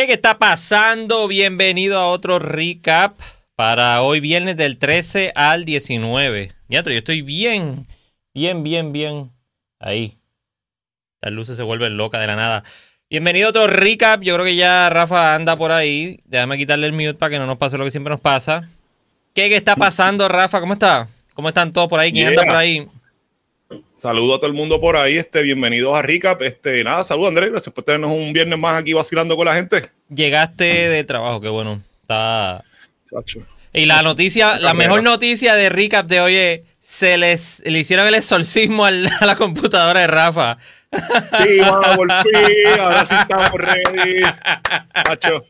¿Qué, ¿Qué está pasando? Bienvenido a otro recap para hoy viernes del 13 al 19. Ya, yo estoy bien, bien, bien, bien ahí. Las luces se vuelven locas de la nada. Bienvenido a otro recap. Yo creo que ya Rafa anda por ahí. Déjame quitarle el mute para que no nos pase lo que siempre nos pasa. ¿Qué, qué está pasando, Rafa? ¿Cómo está? ¿Cómo están todos por ahí? ¿Quién anda por ahí? Saludo a todo el mundo por ahí, este, bienvenidos a Recap. Este, nada, saludos Andrés, gracias por tenernos un viernes más aquí vacilando con la gente. Llegaste de trabajo, qué bueno. Está. Y la noticia, la mejor noticia de Recap de hoy es se les le hicieron el exorcismo a la computadora de Rafa. Sí, vamos por fin, ahora sí estamos ready. Macho.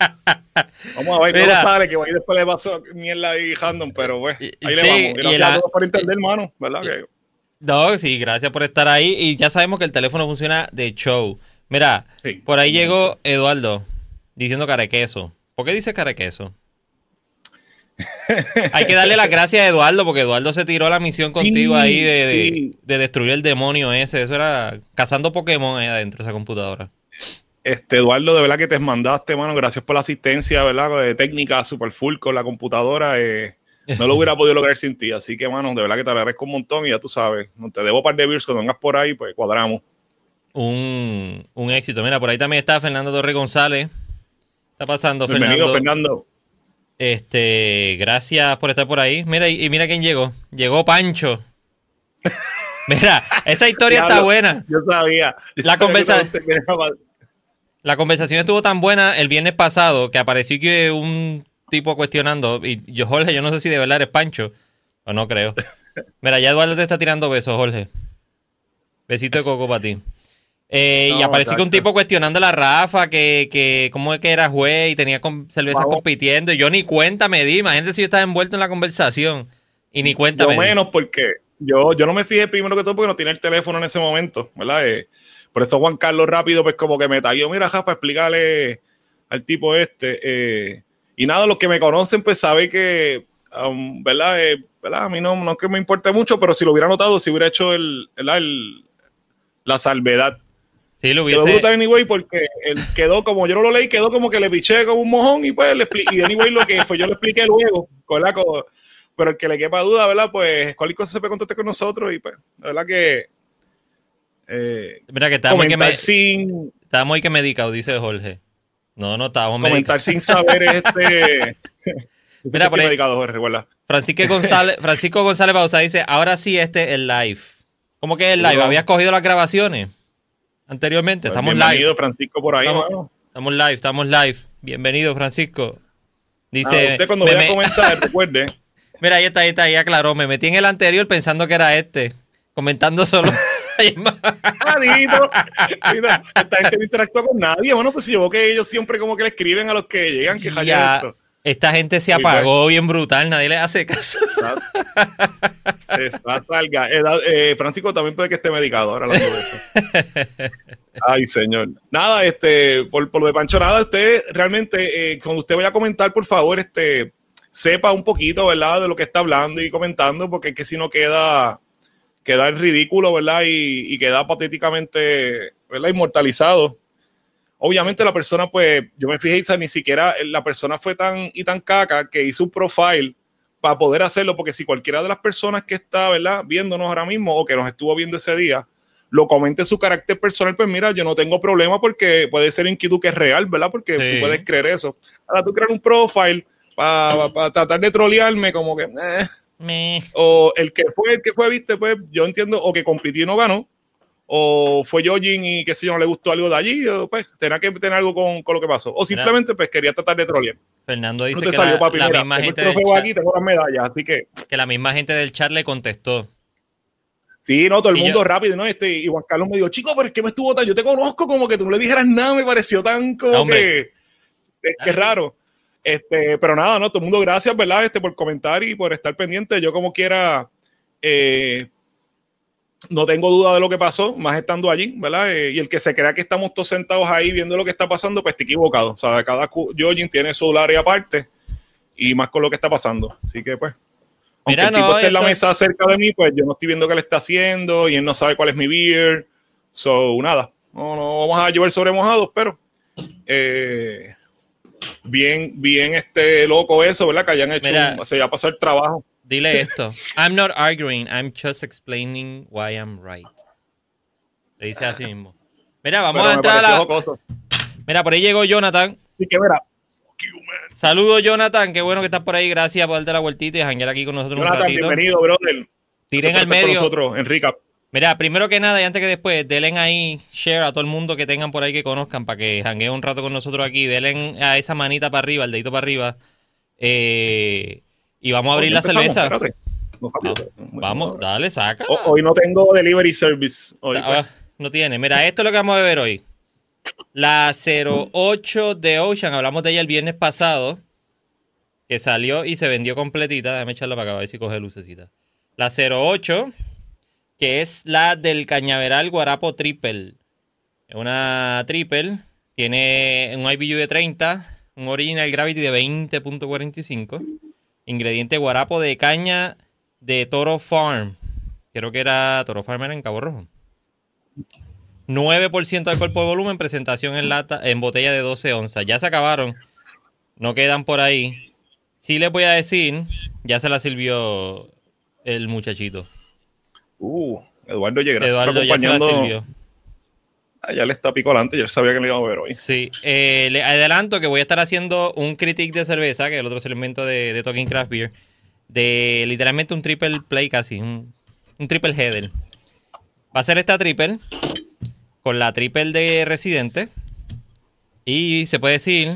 Vamos a ver cómo sale, que ahí después le pasó mierda ahí random, pero pues, ahí le vamos. Gracias a todos por entender, hermano, ¿verdad? Que, no, sí, gracias por estar ahí. Y ya sabemos que el teléfono funciona de show. Mira, por ahí llegó Eduardo diciendo carequeso. ¿Por qué dice carequeso? Hay que darle las gracias a Eduardo porque Eduardo se tiró la misión contigo ahí de, destruir el demonio ese. Eso era cazando Pokémon ahí adentro de esa computadora. Este, Eduardo, de verdad que te mandaste, mano. Gracias por la asistencia, ¿verdad? De técnica super full con la computadora. Eh, no lo hubiera podido lograr sin ti. Así que, mano, de verdad que te agradezco un montón y ya tú sabes, no te debo un par de beers cuando vengas por ahí, pues cuadramos. Un, éxito. Mira, por ahí también está Fernando Torre González. Está pasando, Bienvenido, Fernando. Este, gracias por estar por ahí. Mira, y, mira quién llegó. Llegó Pancho. Mira, esa historia está buena. Yo sabía. la, la conversación estuvo tan buena el viernes pasado que apareció que un tipo cuestionando. Y yo, Jorge, yo no sé si de verdad eres Pancho. O no creo. Mira, ya Eduardo te está tirando besos, Jorge. Besito de coco para ti. Eh, y apareció que un tipo cuestionando a la Rafa, que, que cómo es que era juez y tenía cervezas compitiendo. Y yo ni cuenta me di. Imagínate si yo estaba envuelto en la conversación. Y ni cuenta me menos porque yo, yo no me fijé primero que todo porque no tenía el teléfono en ese momento, ¿verdad? Eh, por eso Juan Carlos rápido, pues como que me taguió, mira, Rafa, explícale al tipo este. Eh, y nada, los que me conocen, pues saben que, um, ¿verdad? Eh, ¿verdad? A mí no, no es que me importe mucho, pero si lo hubiera notado, si hubiera hecho el, el, la salvedad. Sí, lo hubiese... Quedó brutal anyway porque él quedó como, yo no lo leí, quedó como que le piché como un mojón y pues le expliqué, y anyway lo que fue, yo lo expliqué luego, ¿verdad? pero el que le quepa duda, ¿verdad? Pues cualquier cosa se puede contactar con nosotros y pues, ¿verdad? Que... Eh, Mira que estamos que me, sin... Estamos ahí que medicado, dice Jorge. No, no estábamos Comentar sin saber este. Mira, por ahí, Francisco González, Francisco González Bausa dice: Ahora sí, este es el live. ¿Cómo que es el live? ¿Habías cogido las grabaciones anteriormente? Pues estamos bienvenido, live. Francisco, por ahí, estamos, estamos, live, estamos live. Bienvenido, Francisco. Dice. Ah, usted cuando vaya a comentar, recuerde. Mira, ahí está, ahí está, ahí aclaró. Me metí en el anterior pensando que era este. Comentando solo. Adito, esta gente no interactúa con nadie. Bueno, pues si yo veo que ellos siempre como que le escriben a los que llegan que ya, esto. Esta gente se apagó bien brutal, nadie le hace caso. Está, salga. Eh, eh, Francisco también puede que esté medicado ahora hablando de eso. Ay, señor. Nada, este, por, por lo de Pancho, nada, usted realmente, eh, cuando usted vaya a comentar, por favor, este, sepa un poquito, ¿verdad?, de lo que está hablando y comentando, porque es que si no queda queda en ridículo, ¿verdad? Y, queda patéticamente, ¿verdad? Inmortalizado. Obviamente la persona, pues, yo me fijé, ni siquiera la persona fue tan y tan caca que hizo un profile para poder hacerlo, porque si cualquiera de las personas que está, ¿verdad? Viéndonos ahora mismo o que nos estuvo viendo ese día, lo comente su carácter personal, pues mira, yo no tengo problema porque puede ser inquietud que es real, ¿verdad? Porque tú puedes creer eso. Ahora tú creas un profile para tratar de trolearme como que... Eh, o el que fue, el que fue, viste, pues yo entiendo, o que compitió y no ganó, o fue Jojin y que si no le gustó algo de allí, pues tenía que tener algo con, con, lo que pasó. O simplemente pues quería tratar de trolear. Fernando dice que la, misma gente del aquí, tengo las medallas, así que... Que la misma gente del chat le contestó. Sí, no, todo el mundo rápido, ¿no? Este, y Juan Carlos me dijo, chico, pero es que me estuvo tan, yo te conozco como que tú no le dijeras nada, me pareció tan como que, es que raro. Este, pero nada, no, todo el mundo gracias, ¿verdad? Este, por comentar y por estar pendiente. Yo como quiera, eh, no tengo duda de lo que pasó, más estando allí, ¿verdad? Eh, y el que se crea que estamos todos sentados ahí viendo lo que está pasando, pues está equivocado. O sea, cada Jojin tiene su área aparte y más con lo que está pasando. Así que pues, aunque el tipo esté en la mesa cerca de mí, pues yo no estoy viendo qué le está haciendo y él no sabe cuál es mi beer. So, nada, no, no vamos a llover sobre mojados, pero... Eh, bien, bien este loco eso, ¿verdad? Que hayan hecho, Mira. un, se haya pasado el trabajo. Dile esto. I'm not arguing, I'm just explaining why I'm right. Le dice así mismo. Mira, vamos pero a entrar a la... jocoso. Mira, por ahí llegó Jonathan. Así que mira. Saludos, Jonathan. Qué bueno que estás por ahí. Gracias por darte la vueltita y janguear aquí con nosotros un Jonathan, ratito. bienvenido, brother. Tiren al medio. nosotros en recap. Mira, primero que nada y antes que después, denle ahí share a todo el mundo que tengan por ahí que conozcan para que jangueen un rato con nosotros aquí. Denle a esa manita para arriba, el dedito para arriba. Eh, y vamos a abrir la cerveza. espérate. No, rápido. Vamos, dale, saca. Ho- Hoy no tengo delivery service. Hoy, Ah, pues, no tiene. Mira, esto es lo que vamos a beber hoy. La 08 de Ocean, hablamos de ella el viernes pasado, que salió y se vendió completita. Déjame echarla para acá, a ver si coge lucecita. La 08, que es la del Cañaveral Guarapo Triple. Es una triple, tiene un IBU de 30, un Original Gravity de 20.45, ingrediente guarapo de caña de Toro Farm. Creo que era Toro Farm era en Cabo Rojo. 9% de alcohol por volumen, presentación en lata, en botella de 12 onzas. Ya se acabaron. No quedan por ahí. Sí les voy a decir, ya se la sirvió el muchachito. Uh, Eduardo gracias Eduardo por ya se la acompañando. sirvió. Ah, ya le está picolante, yo sabía que le iba a ver hoy. Sí, eh, le adelanto que voy a estar haciendo un critique de cerveza, que es el otro segmento de, de Talking Craft Beer, de literalmente un triple play casi, un, un triple header. Va a ser esta triple con la triple de Residente y se puede decir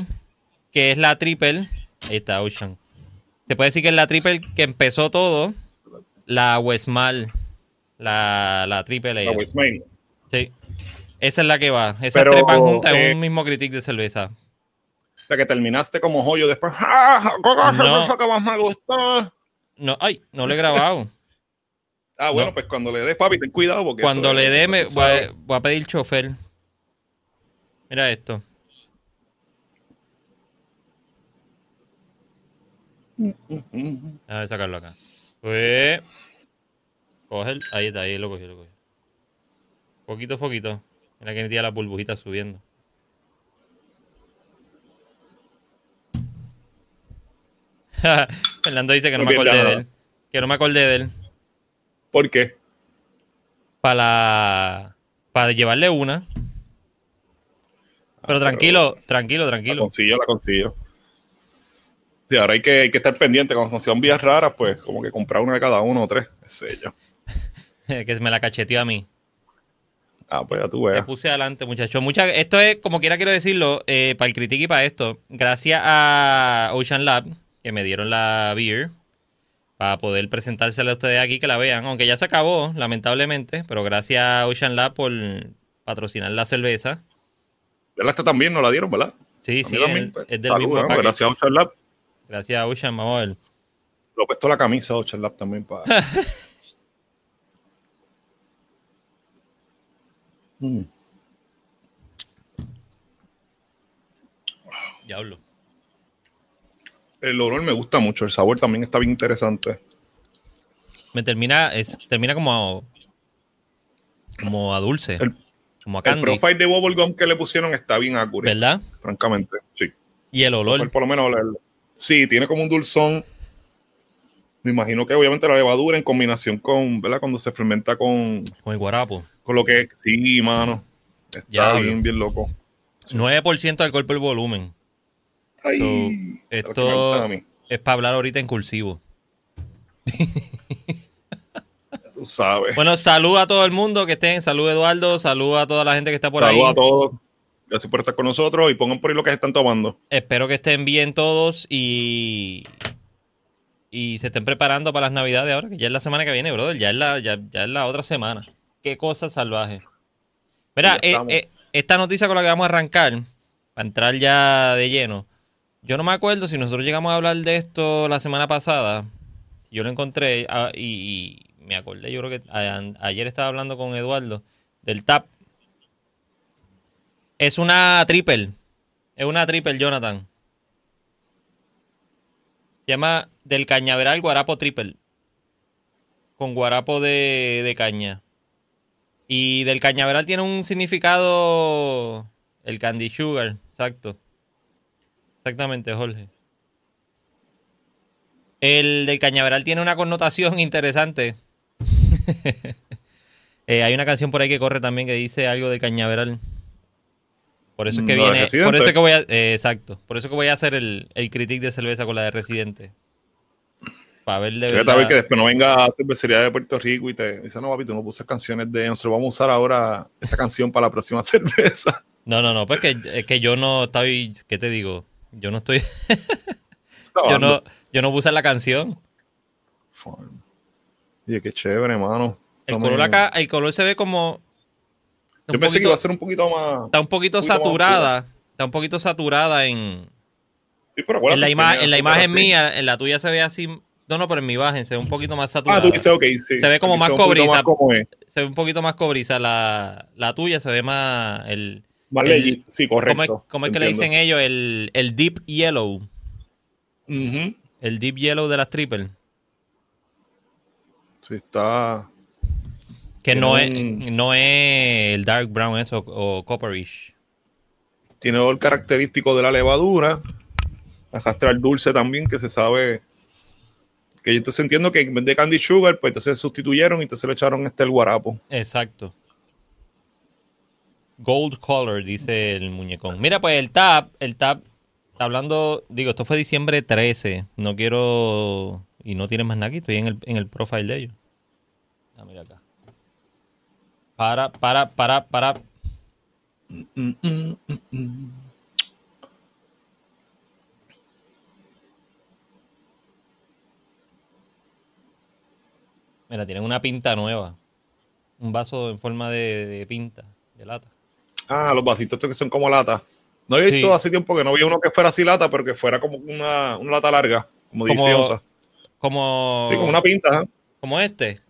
que es la triple, ahí está Ocean, se puede decir que es la triple que empezó todo, la Westmal, la, la triple. Westmain. Sí. Esa es la que va. Esas Pero, tres van juntas en eh, un mismo critique de cerveza. O sea, que terminaste como joyo después. ¡Ah! ¿Cuál es la No. que más me gustó? No, ay, no lo he grabado. Ah, bueno, No. pues cuando le des, papi, ten cuidado porque Cuando eso le dé, me voy a, voy a pedir chofer. Mira esto. A ver, sacarlo acá. Pues. Coge el- Ahí está, ahí lo cogí, lo cogí. Poquito, poquito. Mira que tiene las burbujitas subiendo. Fernando dice que no me acordé de él. Que no me acordé de él. ¿Por qué? Para para llevarle una. Pero Ah, tranquilo, tranquilo, La tranquilo. consigo, la consigo. Sí, ahora hay que, hay que estar pendiente. Cuando sean vías raras, pues como que comprar una de cada uno o tres. sé yo. que me la cacheteó a mí. Ah, pues ya tú Te veas. puse adelante, muchachos. Mucha, esto es, como quiera quiero decirlo, eh, para el critique y para esto. Gracias a Ocean Lab, que me dieron la beer, para poder presentársela a ustedes aquí, que la vean. Aunque ya se acabó, lamentablemente, pero gracias a Ocean Lab por patrocinar la cerveza. ¿Verdad? Esta también nos la dieron, ¿verdad? Sí, A sí, también, es, pues, es del salud, mismo ¿no? Gracias a Ocean Lab. Gracias a Ocean, vamos a ver. Lo he puesto la camisa de Ocean Lab también para. Mm. Diablo. El olor me gusta mucho, el sabor también está bien interesante. Me termina, es, termina como a, como a dulce, El- como a El candy, profile de bubblegum que le pusieron está bien accurate, ¿verdad? francamente. Sí. Y el olor. Por, por lo menos, el- sí, tiene como un dulzón. Me imagino que obviamente la levadura en combinación con, ¿verdad? Cuando se fermenta con, Con el guarapo. Con lo que sí, mano. Está bien, bien loco. 9% de alcohol por volumen. Ay, So, esto es para hablar ahorita en cursivo. tú sabes. Bueno, salud a todo el mundo que estén. Salud Eduardo. Salud a toda la gente que está por ahí. a todos. Gracias por estar con nosotros y pongan por ahí lo que se están tomando. Espero que estén bien todos y y se estén preparando para las navidades ahora, que ya es la semana que viene, brother. Ya es la, ya, ya es la otra semana. Qué cosa salvaje. Mira, eh, estamos. eh, esta noticia con la que vamos a arrancar, para entrar ya de lleno. Yo no me acuerdo si nosotros llegamos a hablar de esto la semana pasada. Yo lo encontré ah, y, y me acordé, yo creo que a- ayer estaba hablando con Eduardo del TAP. Es una triple. Es una triple, Jonathan. Se llama Del Cañaveral Guarapo Triple. Con guarapo de, de caña. Y del cañaveral tiene un significado. El candy sugar, exacto. Exactamente, Jorge. El del cañaveral tiene una connotación interesante. Eh, hay una canción por ahí que corre también que dice algo de cañaveral. Por eso es que ¿Lo de viene. Por eso es que voy a. eh, exacto. Por eso es que voy a hacer el, el critic de cerveza con la de Residente. Para ver de verdad. ver que después no venga a cervecería de Puerto Rico y te dice, no, papi, tú no pusiste canciones de nosotros vamos a usar ahora esa canción para la próxima cerveza. No, no, no, pues que, es que yo no estoy. ¿Qué te digo? Yo no estoy. Yo no, yo no puse la canción. Farm. Oye, qué chévere, hermano. El color acá, el color se ve como. Yo pensé que iba a ser un poquito más. Está un poquito un poquito más saturada. Está un poquito saturada en, Sí, pero en la, ima- en la imagen así. mía. En la tuya se ve así. No, no, pero en mi imagen se ve un poquito más saturada. Ah, tú dices, ok, sí. Se ve como más cobriza. más como es. Se ve un poquito más cobriza. La, la tuya se ve más. El, Más El-. Sí, ¿Cómo es, correcto. cómo es que le dicen ellos? El, el deep yellow. El deep yellow de las triple. Sí, está. Que no es, no es el dark brown eso o copperish. Tiene el característico de la levadura. Arrastra el dulce también, que se sabe. Que yo entonces entiendo que en vez de candy sugar, pues entonces sustituyeron y entonces le echaron este el guarapo. Exacto. Gold color, dice el muñecón. Mira, pues el tab, el tab, está hablando, digo, esto fue diciembre 13. No quiero, y no tiene más nada aquí, estoy en el, en el profile de ellos. Ah, mira acá. Para, para, para, para. Mm, mm, mm, Mira, tienen una pinta nueva. Un vaso en forma de, de pinta, de lata. Ah, los vasitos estos que son como lata. No he visto Sí. hace tiempo que no había uno que fuera así lata, pero que fuera como una, una lata larga, como 16 Como- onzas. Como, Sí, como una pinta. ¿eh? como este.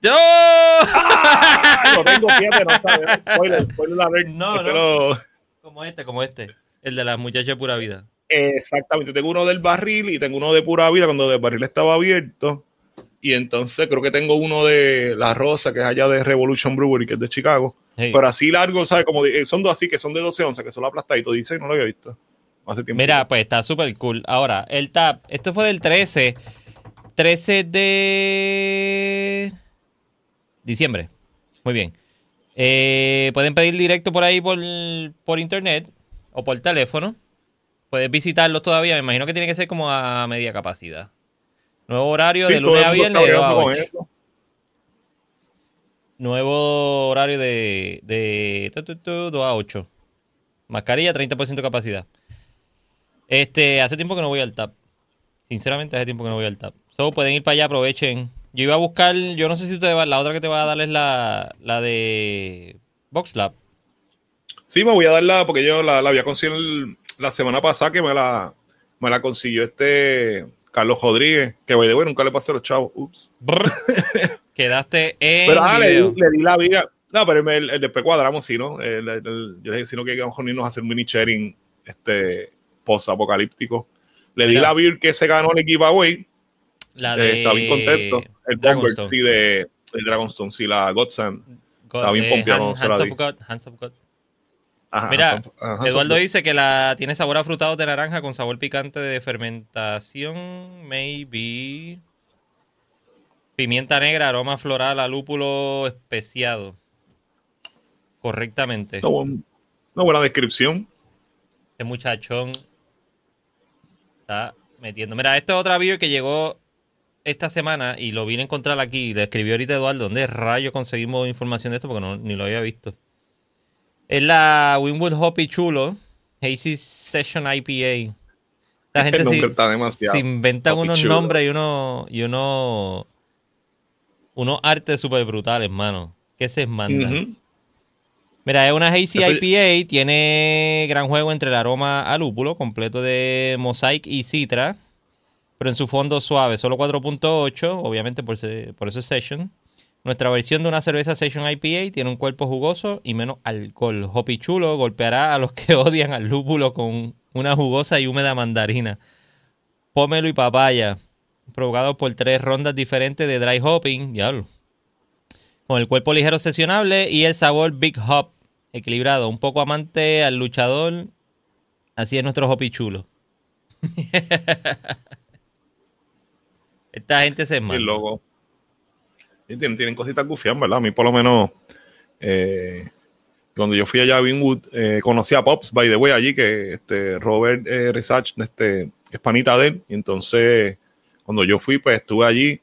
¡Yo! Ah, lo tengo, fíjate, no sabes. Spoiler, spoiler alert. No, no. lo- Como este, como este. El de las muchachas de pura vida. Exactamente, tengo uno del barril y tengo uno de pura vida cuando el barril estaba abierto. Y entonces creo que tengo uno de La Rosa, que es allá de Revolution Brewery, que es de Chicago. Hey. Pero así largo, ¿sabes? Como de- son dos así, que son de 12 onzas, que son aplastaditos. Dice, no lo había visto. Hace tiempo. Mira, pues está súper cool. Ahora, el tap, esto fue del 13. 13 de diciembre. Muy bien. Eh, pueden pedir directo por ahí por, por internet o por teléfono. Puedes visitarlos todavía. Me imagino que tiene que ser como a media capacidad. Nuevo horario Sí, de lunes a viernes de está 2 a bregando con 8. eso. Nuevo horario de, de tu, tu, tu, 2 a 8. Mascarilla, 30% de capacidad. Este, hace tiempo que no voy al TAP. Sinceramente, hace tiempo que no voy al TAP. So, pueden ir para allá, aprovechen. Yo iba a buscar, yo no sé si van, la otra que te voy a dar es la, la de VoxLab. Sí, me voy a darla porque yo la, la había conseguido el- la semana pasada que me la, me la consiguió este Carlos Rodríguez, que voy de bueno, nunca le pasé a los chavos. Ups. Quedaste en Pero ah, le, di- le di la vida. No, pero el, el- después cuadramos, sí, ¿no? El- el- yo le dije, si no, que vamos a unirnos a hacer un mini sharing este, post-apocalíptico. Le di Mira. la beer que se ganó el giveaway. La eh, de estaba bien contento. El Dragonstone. sí, de, de Dragonstone, sí, la Godsend. God- estaba bien eh, pompeado, Hand- no Hands di. of God, Hands of God. Ajá, Mira, ajá, Eduardo son- dice que la tiene sabor a frutado de naranja con sabor picante de fermentación, maybe. Pimienta negra, aroma floral a lúpulo especiado. Correctamente. Una buena- una buena descripción. Este muchachón está metiendo. Mira, esta es otra beer que llegó esta semana y lo vine a encontrar aquí. Le escribió ahorita Eduardo. ¿Dónde rayos conseguimos información de esto? Porque no, ni lo había visto. Es la Winwood Hoppy Chulo Hazy Session IPA. La gente se, se inventan Hoppy unos Chulo. nombres y unos y uno, unos artes súper brutales, mano. ¿Qué se mandan? Ujú. Mira, es una Hazy Eso- IPA, tiene gran juego entre el aroma a lúpulo, completo de mosaic y citra, pero en su fondo suave, solo 4.8, obviamente por, se- por eso es Session. Nuestra versión de una cerveza Session IPA tiene un cuerpo jugoso y menos alcohol. Hoppy Chulo golpeará a los que odian al lúpulo con una jugosa y húmeda mandarina. Pómelo y papaya, provocado por tres rondas diferentes de dry hopping. Diablo con el cuerpo ligero sesionable y el sabor Big Hop equilibrado, un poco amante al luchador Así es nuestro Hopi chulo. Esta gente se El manda. logo. Tienen, tienen cositas gufias, ¿verdad? A mí, por lo menos, eh, cuando yo fui allá a Winwood, eh, conocí a Pops, by the way, allí, que este, Robert eh, Resach, este, es panita de él. Y entonces, cuando yo fui, pues estuve allí.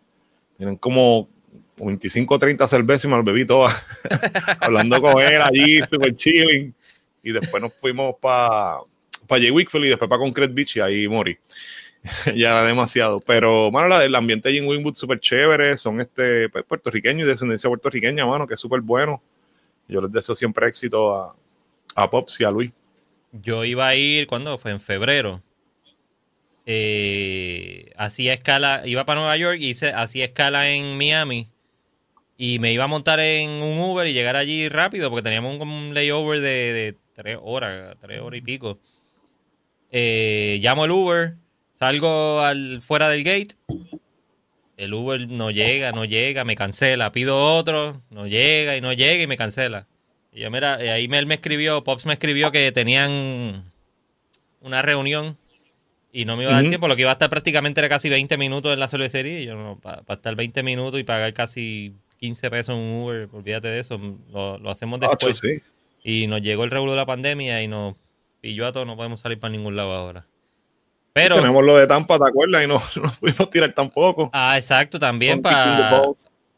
Tienen como 25 o 30 cervezas y me las bebí todas. Hablando con él allí, super chilling. Y después nos fuimos para pa Jay Wickfield y después para Concrete Beach y ahí morí. ya era demasiado. Pero, mano, la, el ambiente allí en Winwood súper chévere. Son este pues, puertorriqueños y descendencia puertorriqueña, mano, que es súper bueno. Yo les deseo siempre éxito a, a Pops y a Luis. Yo iba a ir, ¿cuándo fue? En febrero. Eh, hacía escala, iba para Nueva York y hice, hacía escala en Miami. Y me iba a montar en un Uber y llegar allí rápido porque teníamos un layover de, de tres horas, tres horas y pico. Eh, llamo el Uber, salgo al, fuera del gate. El Uber no llega, no llega, me cancela. Pido otro, no llega y no llega y me cancela. Y yo, mira, eh, ahí él me escribió, Pops me escribió que tenían una reunión y no me iba a dar tiempo. Lo que iba a estar prácticamente era casi 20 minutos en la cervecería. Y yo, no, para estar 20 minutos y pagar casi 15 pesos en un Uber, olvídate de eso. Lo, lo hacemos después. sí. Y nos llegó el regulo de la pandemia y nos pilló a todos, no podemos salir para ningún lado ahora. Pero, Tenemos lo de Tampa, ¿te acuerdas? Y no, no pudimos tirar tampoco. ah, exacto, también para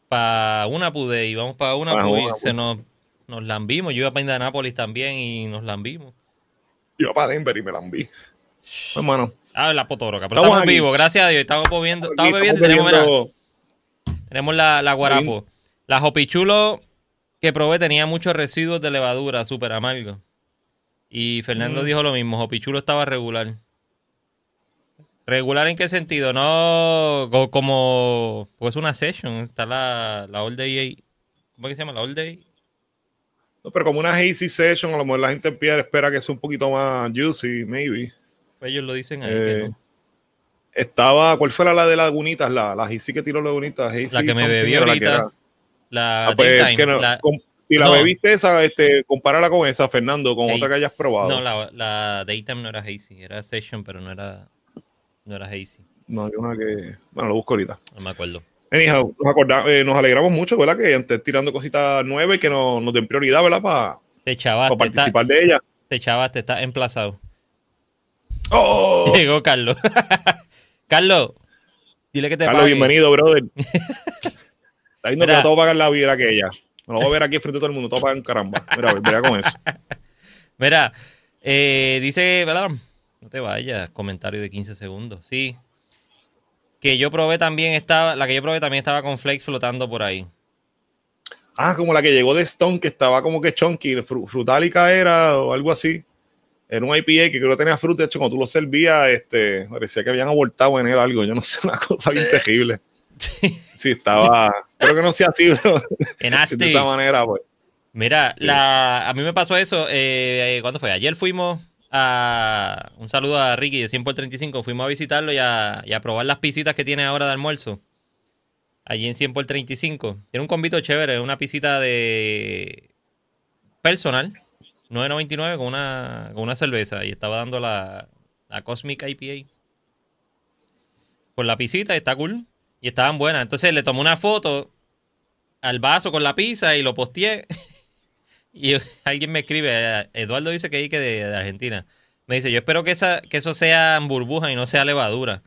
pa una pude y vamos para una Pa' pude y una, se nos, nos lambimos. Yo iba para Indianápolis también y nos lambimos. Yo para Denver y me la enví. Pues, mano, Ah, la potoroca. Pero Estamos estamos, vivos, gracias a Dios. Estamos bebiendo, estamos bebiendo tenemos, mira, tenemos la, la guarapo. La hopichulo que probé tenía muchos residuos de levadura, súper amargo. Y Fernando Mm. dijo lo mismo, hopichulo estaba regular. ¿Regular en qué sentido? No co- como... Pues una session, está la, la All Day... ¿Cómo es que se llama? La All Day. No, pero como una hazy session, a lo mejor la gente espera que sea un poquito más juicy, maybe. Pues ellos lo dicen ahí. Eh, que no. Estaba, ¿cuál fue la, la de lagunitas? La, la hazy que tiró lagunitas. Hazy La que me que ahorita. era. La Ah, pues, que no, la- si la no. bebiste esa, este, compárala con esa, Fernando, con otra que hayas probado. No, la, la Daytime no era hazy, era session, pero no era, no era hazy. No, hay una que. Bueno, lo busco ahorita. No me acuerdo. Anyhow, nos, acorda- eh, nos alegramos mucho, ¿verdad? Que estés tirando cositas nuevas y que nos, nos den prioridad, ¿verdad? Para Te chavaste, está- participar de ella. te chavaste, estás emplazado. ¡Oh! Llegó Carlos. Carlos, dile que te Carlos, pague. bienvenido, brother. Está diciendo que Mira. a pagar la vida aquella. Me lo voy a ver aquí frente a todo el mundo, pagar un caramba. Mira, verá con eso. Mira, eh, dice, ¿verdad? No te vayas, comentario de 15 segundos. Sí. Que yo probé también estaba, la que yo probé también estaba con flakes flotando por ahí. Ah, como la que llegó de Stone, que estaba como que chunky, fru- frutálica era o algo así. Era un IPA que creo que tenía fruta, de hecho, cuando tú lo servías, este, parecía que habían abortado en él algo. Yo no sé, una cosa bien terrible. Sí, estaba. Creo que no sea así, pero de esa manera, pues. Mira, Sí. la, a mí me pasó eso. Eh, ¿Cuándo fue? Ayer fuimos a. Un saludo a Ricky de 100 por 35. Fuimos a visitarlo y a, y a probar las pisitas que tiene ahora de almuerzo. Allí en 100 por 35. Tiene un convito chévere, una pisita de. personal. 9.99 con una, con una cerveza. Y estaba dando la, la Cosmic IPA. Por la pisita, está cool. Y estaban buenas. Entonces le tomé una foto al vaso con la pizza y lo posteé. Y alguien me escribe, Eduardo dice que que de, de Argentina. Me dice, yo espero que, esa, que eso sea burbuja y no sea levadura.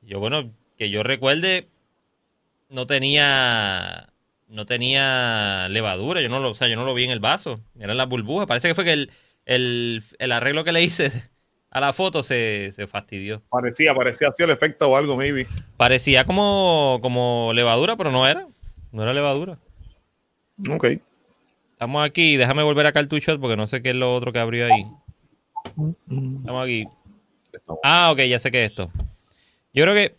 Yo, bueno, que yo recuerde, no tenía no tenía levadura, yo no lo, o sea, yo no lo vi en el vaso, eran las burbujas. Parece que fue que el, el, el arreglo que le hice a la foto se, se fastidió. Parecía, parecía así el efecto o algo, maybe. Parecía como, como levadura, pero no era. No era levadura. Ok. Estamos aquí, déjame volver acá al porque no sé qué es lo otro que abrió ahí. Estamos aquí. Ah, ok, ya sé qué es esto. Yo creo que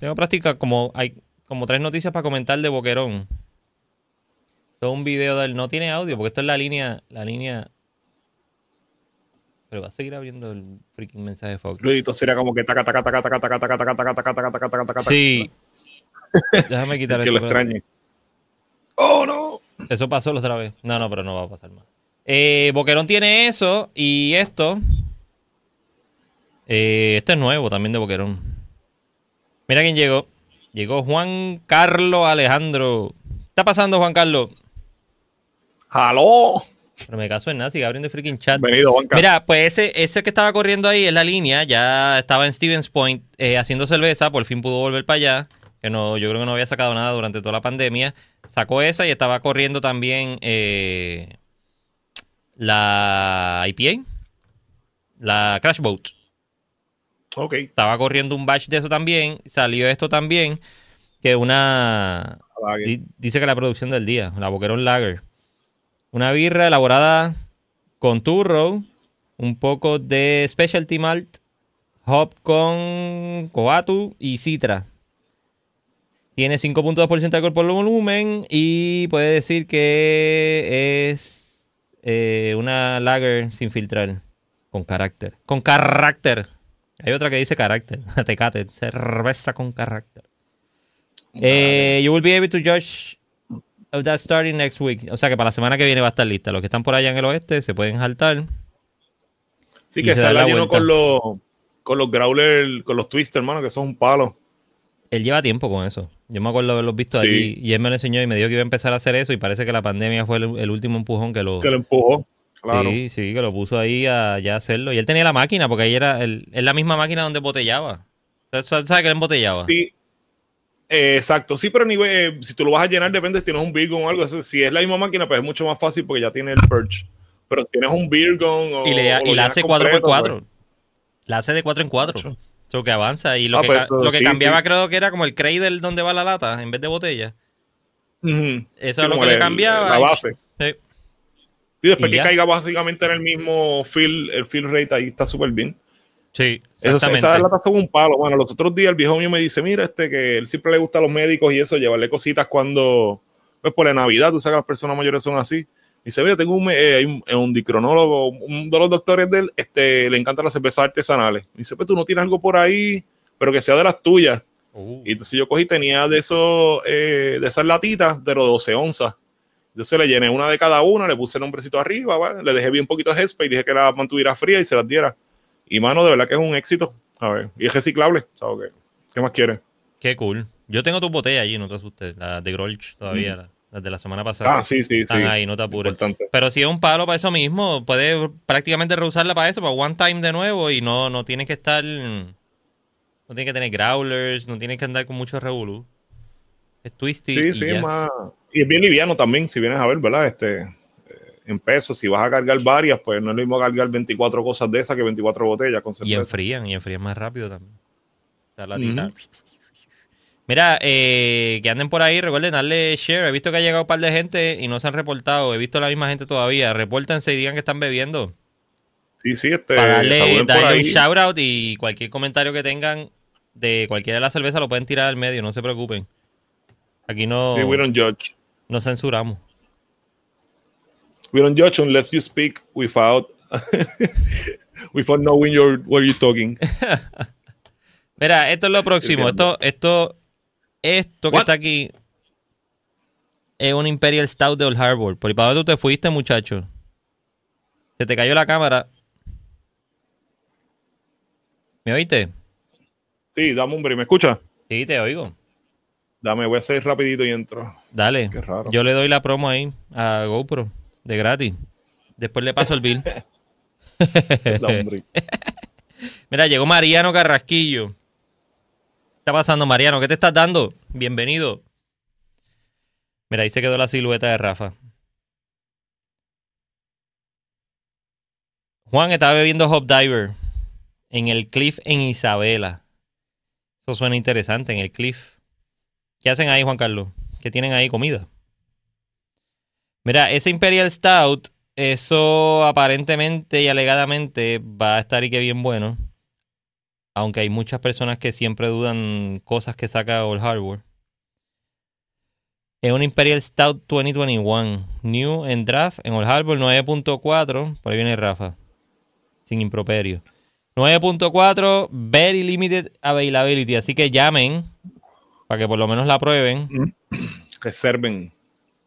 tengo práctica como hay como tres noticias para comentar de Boquerón. Todo un video del no tiene audio porque esto es la línea la línea pero va a seguir abriendo el freaking mensaje de Fox. Ruidito sería como que taca, Sí. Déjame quitar Que lo extrañe. ¡Oh, no! Eso pasó la otra vez. No, no, pero no va a pasar más. Eh, Boquerón tiene eso y esto. Eh, este es nuevo también de Boquerón. Mira quién llegó. Llegó Juan Carlos Alejandro. ¿Qué está pasando, Juan Carlos? ¡Halo! Pero me caso en nada, sigue abriendo freaking chat. Bienvenido, Juan Carlos. Mira, pues ese, ese que estaba corriendo ahí en la línea, ya estaba en Stevens Point eh, haciendo cerveza, por fin pudo volver para allá. Que no, yo creo que no había sacado nada durante toda la pandemia. Sacó esa y estaba corriendo también eh, la IPA, la Crash Boat. Ok. Estaba corriendo un batch de eso también. Salió esto también, que una... Di- dice que la producción del día, la Boquerón Lager. Una birra elaborada con turro, un poco de specialty malt, hop con coatu y citra. Tiene 5.2% de alcohol por volumen y puede decir que es eh, una lager sin filtrar, con carácter. Con carácter. Hay otra que dice carácter. Tecate, cerveza con carácter. Eh, you will be able to judge of that starting next week. O sea que para la semana que viene va a estar lista. Los que están por allá en el oeste se pueden saltar. Sí, que se la llenó con los, con los growler, con los twister, hermano, que son un palo. Él lleva tiempo con eso. Yo me acuerdo haberlos visto sí. allí y él me lo enseñó y me dijo que iba a empezar a hacer eso y parece que la pandemia fue el, último empujón que lo... Que lo empujó. Claro. Sí, sí, que lo puso ahí a ya hacerlo. Y él tenía la máquina, porque ahí era el, es la misma máquina donde botellaba. ¿Sabes sabe que él embotellaba? Sí. Eh, exacto, sí, pero nivel, eh, si tú lo vas a llenar, depende si tienes un Virgon o algo. Si es la misma máquina, pues es mucho más fácil porque ya tiene el perch. Pero tienes un Virgon o. Y, le, y la hace 4x4. Pues. La hace de 4 en 4. 8. Que avanza. Y lo ah, que, pues lo que cambiaba creo que era como el cradle donde va la lata en vez de botella. Eso es lo que le cambiaba. La base. Y después que caiga básicamente en el mismo field, el field rate ahí está súper bien. Sí, exactamente. Esas latas son un palo. Bueno, los otros días el viejo mío me dice, mira, este que él siempre le gusta a los médicos y eso, llevarle cositas cuando, pues por la Navidad, tú sabes que las personas mayores son así. Dice, mira, tengo un, eh, un, eh, un dicronólogo, un de los doctores de él, este, le encantan las cervezas artesanales. Dice, pues tú no tienes algo por ahí, pero que sea de las tuyas. Uh, Y entonces yo cogí, tenía de esos, eh, de esas latitas, de los 12 onzas. Entonces le llené una de cada una, le puse el nombrecito arriba, ¿vale? le dejé bien poquito de Headspace y dije que la mantuviera fría y se las diera. Y mano, de verdad que es un éxito. A ver, y es reciclable, ¿sabes qué? ¿Qué más quieres? qué cool. Yo tengo tu botella allí, no te asustes. La de Grolsch todavía, la- las de la semana pasada. Ah, sí, sí, sí. Están ahí, no te apures. Importante. Pero si es un palo para eso mismo, puedes prácticamente reusarla para eso, para one time de nuevo y no, no tienes que estar... No tienes que tener growlers, no tienes que andar con mucho revolú. Es twisty. Sí, y sí, ya. es más. Y es bien liviano también, si vienes a ver, ¿verdad? Este, eh, en pesos, si vas a cargar varias, pues no es lo mismo cargar 24 cosas de esas que 24 botellas con Y cerveza. enfrían, y enfrían más rápido también. O sea, la. Ujú. Mira, eh, que anden por ahí, recuerden darle share. He visto que ha llegado un par de gente y no se han reportado. He visto la misma gente todavía. Repórtense y digan que están bebiendo. Sí, sí, este. para darle, darle un shout out y cualquier comentario que tengan de cualquiera de la cerveza lo pueden tirar al medio, no se preocupen. Aquí no, Sí, we don't judge. no censuramos. We don't judge unless you speak without without knowing your, what you're talking. Mira, esto es lo próximo. Esto, esto, esto que What? está aquí es un Imperial Stout de Old Harbor. ¿Por y para dónde tú te fuiste, muchacho? Se te cayó la cámara. ¿Me oíste? Sí, dame un break. ¿Me escucha? Sí, te oigo. Dame, voy a hacer rapidito y entro. Dale. Qué raro. Yo le doy la promo ahí a GoPro de gratis. Después le paso el bill. Mira, llegó Mariano Carrasquillo. ¿Qué está pasando, Mariano? ¿Qué te estás dando? Bienvenido. Mira, ahí se quedó la silueta de Rafa. Juan estaba bebiendo Hop Diver en el Cliff en Isabela. Eso suena interesante, en el Cliff. ¿Qué hacen ahí, Juan Carlos? ¿Qué tienen ahí comida? Mira, ese Imperial Stout, eso aparentemente y alegadamente va a estar y que bien bueno. Aunque hay muchas personas que siempre dudan cosas que saca Old Hardware. Es un Imperial Stout 2021. New en draft en Old Harbor 9.4. Por ahí viene Rafa. Sin improperio. 9.4. Very limited availability. Así que llamen. Para que por lo menos la prueben. Reserven.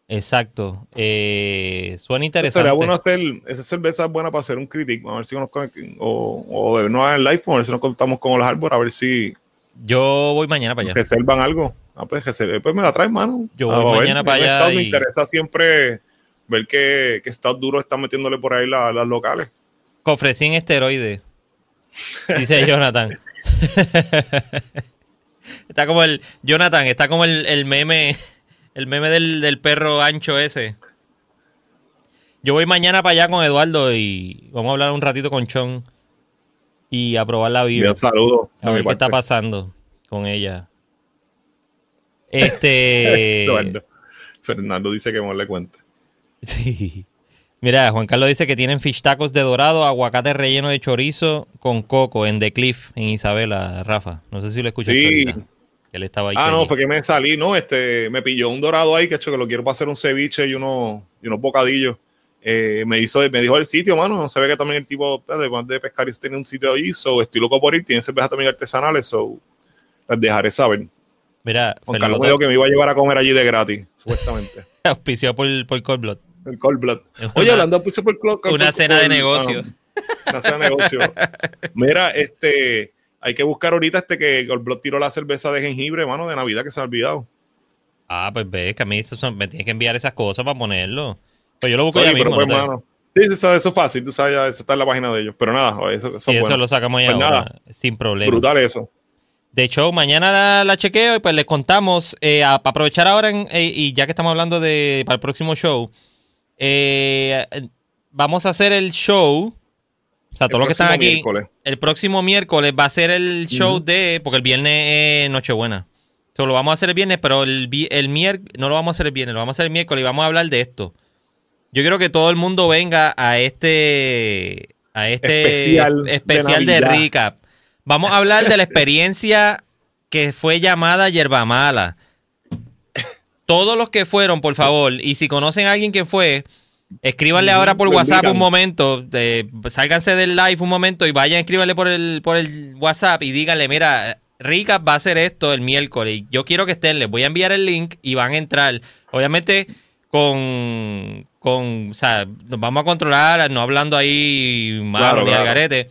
Exacto. Eh, suena interesante. Sería bueno hacer, esa cerveza es buena para hacer un crítico, a ver si nos o, o no en live, a ver si nos contamos con los árboles, a ver si yo voy mañana para allá. Reservan algo. Ah, pues, pues me la traes, mano. Yo voy mañana para allá. Me interesa siempre ver qué, qué estado duro están metiéndole por ahí las locales. Cofrecín esteroide. Dice Jonathan. está como el. Jonathan, está como el, el meme. El meme del, del, perro ancho ese. Yo voy mañana para allá con Eduardo y vamos a hablar un ratito con Chon y a probar la vida. Un saludo. A, ver qué está pasando con ella. Este. Fernando dice que no le cuente. Sí. Mira, Juan Carlos dice que tienen fish tacos de dorado, aguacate relleno de chorizo con coco en The Cliff, en Isabela, Rafa. No sé si lo escuchaste. Sí. Él estaba ahí. Ah, no, porque me salí, no, este, me pilló un dorado ahí, que hecho que lo quiero para hacer un ceviche y unos, y unos bocadillos. Eh, me, hizo, me dijo el sitio, mano. Se ve que también el tipo de, de pescar tiene un sitio ahí. So, estoy loco por ir. Tiene cervezas también artesanales. So, les dejaré saber. Mira, Juan Carlos me dijo que me iba a llevar a comer allí de gratis, supuestamente. Auspició por, por Cold Blood. El Cold Blood. Oye, hablando auspició por Cold Blood. Una cena de negocio. una cena de negocio. Mira, este. Hay que buscar ahorita este que Cold Blood tiró la cerveza de jengibre, mano, de Navidad que se ha olvidado. Ah, pues ves que a mí eso me tienes que enviar esas cosas para ponerlo. Pues yo lo busco ya mismo. Pues, sí, eso, es fácil, tú sabes, eso está en la página de ellos. Pero nada, eso, eso, sí, eso lo sacamos ya pues sin problema. Brutal eso. De hecho, mañana la, chequeo y pues les contamos, eh, para aprovechar ahora eh, y ya que estamos hablando de para el próximo show, eh, vamos a hacer el show. O sea, todos los que están aquí, el próximo miércoles va a ser el show de, porque el viernes es Nochebuena. Lo vamos a hacer el viernes, pero el, el miércoles, no lo vamos a hacer el viernes, lo vamos a hacer el miércoles y vamos a hablar de esto. Yo quiero que todo el mundo venga a este, a este especial, de, recap. Vamos a hablar de la experiencia que fue llamada Yerba Mala. Todos los que fueron, por favor, y si conocen a alguien que fue, escríbanle ahora por WhatsApp un momento, de, sálganse del live un momento y vayan, escríbanle por el, por el WhatsApp y díganle, mira, Recap va a hacer esto el miércoles. Yo quiero que estén, les voy a enviar el link y van a entrar. Obviamente con, con, o sea, nos vamos a controlar, no hablando ahí malo ni al garete.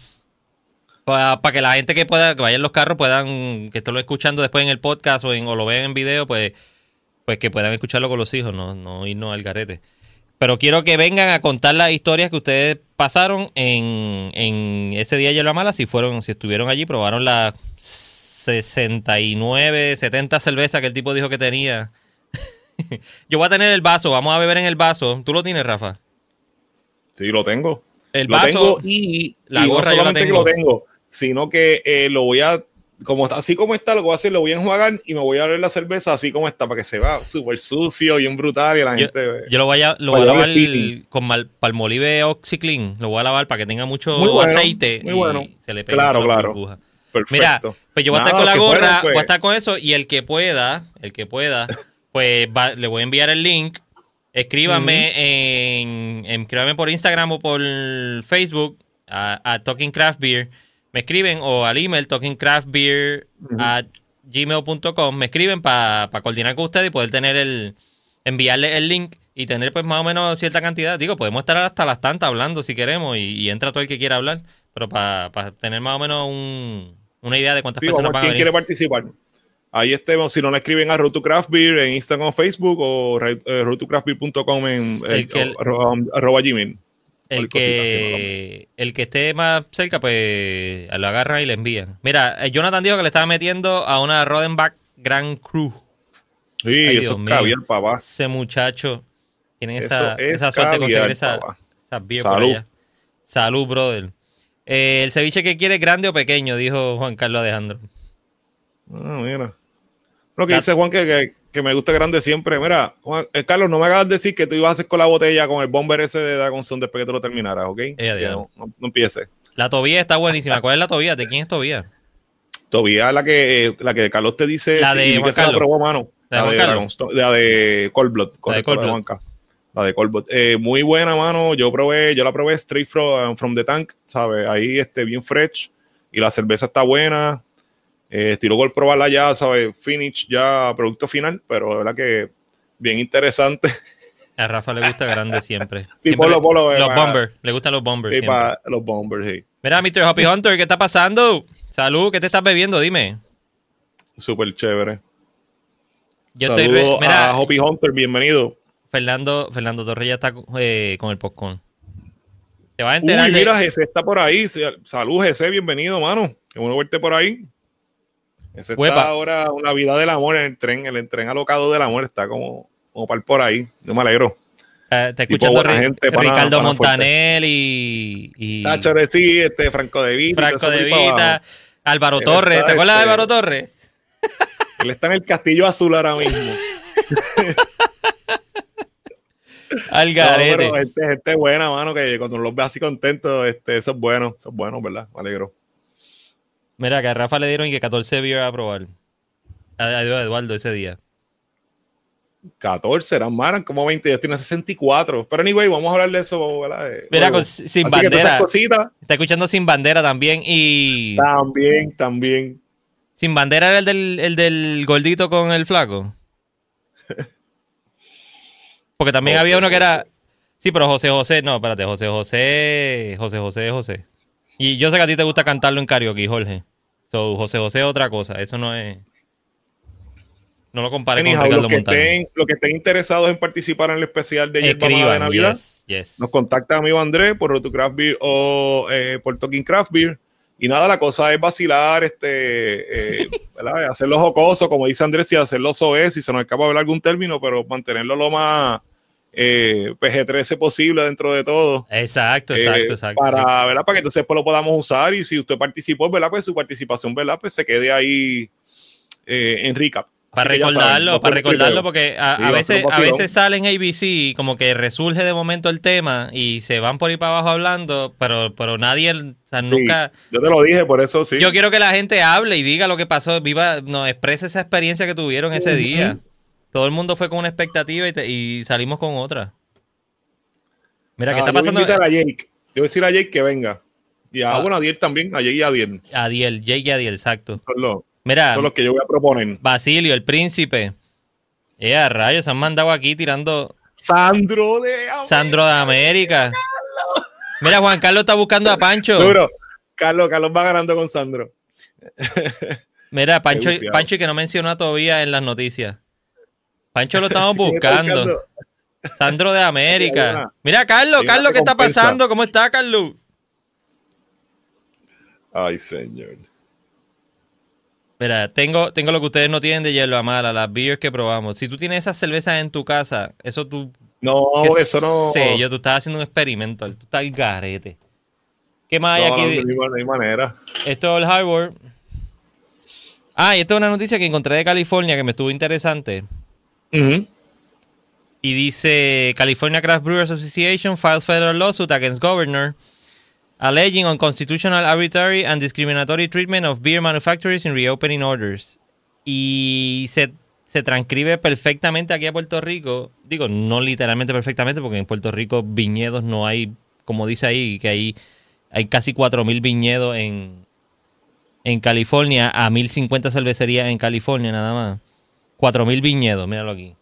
Para, que la gente que pueda, que vaya en los carros puedan, que estén lo escuchando después en el podcast o, en, o lo vean en video, pues, pues que puedan escucharlo con los hijos, no, no irnos al garete. Pero quiero que vengan a contar las historias que ustedes pasaron en, en ese día de la mala, si fueron, si estuvieron allí, probaron las 69, 70 cervezas que el tipo dijo que tenía yo voy a tener el vaso, vamos a beber en el vaso. ¿Tú lo tienes, Rafa? Sí, lo tengo. El vaso y la gorra no solamente que lo tengo, sino que eh, lo voy a como así como está, lo que voy a hacer, lo voy a enjuagar y me voy a ver la cerveza así como está, para que se vea súper sucio, bien brutal y la gente... Yo lo voy a, lo voy a lavar con palmolive OxyClean, lo voy a lavar para que tenga mucho aceite muy bueno. y se le pegue Claro, claro. Perfecto. Mira, pues yo voy a estar con la gorra, voy a pues. estar con eso y el que pueda, el que pueda, pues le voy a enviar el link. Escríbame en, escríbame por Instagram o por Facebook a, Talking Craft Beer. Me escriben o al email talkingcraftbeer at gmail.com. Me escriben para coordinar con ustedes y poder tener el enviarle el link y tener pues más o menos cierta cantidad. Digo, podemos estar hasta las tantas hablando si queremos y, entra todo el que quiera hablar, pero para tener más o menos una idea de cuántas personas van a venir. quiere participar? Ahí estemos, si no le escriben a Road to Craft Beer en Instagram o Facebook o uh, en el que arroba, Gmail. El que, el que esté más cerca, pues lo agarra y le envían. Mira, eh, Jonathan dijo que le estaba metiendo a una Rodenbach Grand Cru. Sí, eso es caviar, papá. Ese muchacho tiene esa, esa suerte de conseguir esa, beer Salud. por Salud, brother. Eh, el ceviche que quiere, grande o pequeño, dijo Juan Carlos Alejandro. Ah, mira. Lo que dice Juan que, que, me gusta grande siempre. Mira, Juan, eh, Carlos, no me hagas decir que tú ibas a hacer con la botella con el bomber ese de Dagonson después que tú lo terminaras, ¿ok? Eh, no, no, no empieces. La Tobía está buenísima. ¿Cuál es la Tobía? ¿De quién es Tobía? Tobía la que, la que Carlos te dice. La de Juan Carlos. probó, mano. La, de, la de Cold Blood. La de Cold Blood. La de Cold Blood. Eh, muy buena, mano. Yo probé, yo la probé straight from, from the tank, ¿sabes? Ahí, este, bien fresh. Y la cerveza está buena. Eh, tiró gol probarla ya, ¿sabes? Finish ya, producto final, pero la verdad que bien interesante. A Rafa le gusta grande siempre. Sí, Siempre polo, le- polo, eh, los bombers. Le gustan los bombers. Sí, siempre. para los bombers, sí. Mira, Mr. Hoppy Hunter, ¿qué está pasando? Salud, ¿qué te estás bebiendo? Dime. Súper chévere. Yo estoy. re- Saludos Mira, a Hoppy Hunter, bienvenido. Fernando, Fernando Torres ya está eh, con el popcorn. Te vas a Uy, enterar de- mira, Jesse está por ahí. Salud, Jesse, bienvenido, mano. Qué bueno verte por ahí. Ese está ahora una vida del amor en el tren, el tren alocado del amor está como, como par por ahí. Yo me alegro. Tipo escuchando buena Ri- gente, pana- Ricardo pana Montanel y, y sí, este, Franco de Vita. Franco de Vita. Álvaro Él Torres. ¿Te acuerdas de este, Álvaro Torres? Él está en el Castillo Azul ahora mismo. Al No, garete. pero gente, gente buena, mano, que cuando los ve así contentos, este, eso es bueno, eso es bueno, ¿verdad? Me alegro. Mira, que a Rafa le dieron y que 14 beer a probar. A, a Eduardo ese día. 14, eran más, eran como 20, ya tiene 64. Pero anyway, vamos a hablar de eso, ¿verdad? Mira, con- sin Así bandera. Está escuchando Sin Bandera también. Y también, también. Sin Bandera era el del, el del gordito con el flaco. Porque también José había uno que era. Sí, pero José José, no, espérate, José José. José José José. Y yo sé que a ti te gusta cantarlo en karaoke, Jorge. So, José José es otra cosa. Eso no es. No lo compare con Ricardo los, que estén, los que estén interesados en participar en el especial de Yerba de Navidad, yes, yes. nos contacta amigo Andrés por Roto Craft Beer o eh, por Talking Craft Beer. Y nada, la cosa es vacilar, este, eh, hacerlo jocoso, como dice Andrés, y hacerlo soez, si se nos escapa hablar algún término, pero mantenerlo lo más eh, PG-13 posible dentro de todo. Exacto, Eh, exacto, exacto. Para, ¿verdad? para que entonces pues, lo podamos usar y si usted participó, ¿verdad? Pues su participación, ¿verdad? Pues se quede ahí eh, en recap. Para saben, recordarlo, para recordarlo, porque a, Sí, veces, a veces sale en ABC y como que resurge de momento el tema y se van por ahí para abajo hablando, pero, pero nadie, o sea, Sí, nunca... Yo te lo dije, por eso sí. Yo quiero que la gente hable y diga lo que pasó, viva, nos exprese esa experiencia que tuvieron ese Ujú. día. Todo el mundo fue con una expectativa y, te- y salimos con otra. Mira, ¿qué Ah, está yo voy a pasando? a Jake. Yo voy a decir a Jake que venga. Y a, Ah. bueno, a Diel también, a Jake y a Diel. Adiel, Jake y Adiel, exacto. Son los, Mira, son los que yo voy a proponer. Basilio, el príncipe. Eh, a rayos, se han mandado aquí tirando Sandro de Sandro de América. Mira, Juan Carlos está buscando a Pancho. Duro. Carlos, Carlos va ganando con Sandro. Mira, Pancho. Pancho y que no mencionó todavía en las noticias. Pancho lo estamos ¿Quién está buscando. Sandro de Hay América. Mira, Carlos, hay Carlos, ¿qué está pasando? ¿Cómo está, Carlos? Ay, señor. Mira, tengo, tengo lo que ustedes no tienen de hierba mala, las beers que probamos. Si tú tienes esas cervezas en tu casa, eso tú. No, eso no. sé yo, tú estás haciendo un experimento. Tú estás al garete. ¿Qué más hay no, aquí? no, de ninguna manera. Esto es el hardware. Ah, y esto es una noticia que encontré de California que me estuvo interesante. Y dice California Craft Brewers Association files federal lawsuit against governor alleging unconstitutional arbitrary and discriminatory treatment of beer manufacturers in reopening orders. Y se, se transcribe perfectamente aquí a Puerto Rico. Digo, no literalmente perfectamente, porque en Puerto Rico viñedos no hay, como dice ahí, que hay, hay casi 4.000 viñedos en, en California, a 1.050 cervecerías en California nada más. 4.000 viñedos, míralo aquí.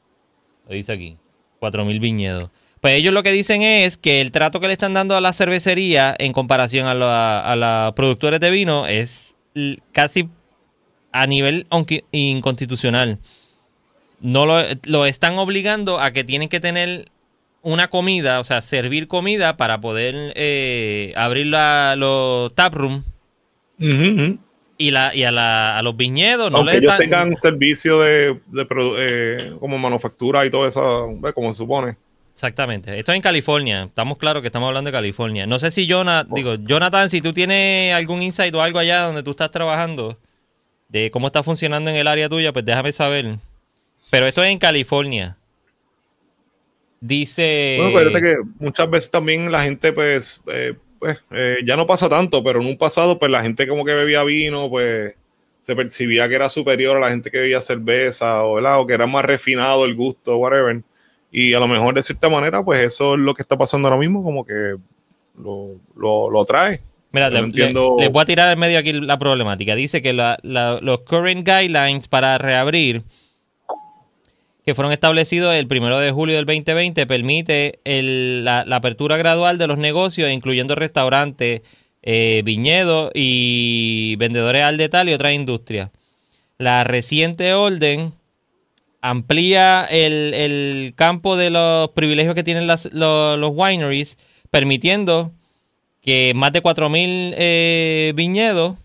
Lo dice aquí. 4.000 viñedos. Pues ellos lo que dicen es que el trato que le están dando a la cervecería en comparación a, la- a los productores de vino es casi a nivel inconstitucional. No lo, lo están obligando a que tienen que tener una comida, o sea, servir comida para poder eh, abrir la- los taproom Ujú, ujú. Y, la, y a, la- a los viñedos. No Aunque le ellos tengan servicio de, de eh, como manufactura y todo eso, como se supone. Exactamente. Esto es en California. Estamos claros que estamos hablando de California. No sé si Jonathan, digo, Jonathan, si tú tienes algún insight o algo allá donde tú estás trabajando de cómo está funcionando en el área tuya, pues déjame saber. Pero esto es en California. Dice. Bueno, fíjate que muchas veces también la gente, pues, eh, pues eh, ya no pasa tanto, pero en un pasado, pues la gente como que bebía vino, pues se percibía que era superior a la gente que bebía cerveza o, ¿verdad? o que era más refinado el gusto, whatever. Y a lo mejor de cierta manera, pues eso es lo que está pasando ahora mismo, como que lo, lo, lo trae. Mira, Yo le- no entiendo- le- voy a tirar en medio aquí la problemática. Dice que la- la- los current guidelines para reabrir que fueron establecidos el primero de julio del 2020 permite la, apertura gradual de los negocios, incluyendo restaurantes, eh, viñedos y vendedores al detalle y otras industrias. La reciente orden amplía el, campo de los privilegios que tienen los, wineries, permitiendo que más de 4.000 eh, viñedos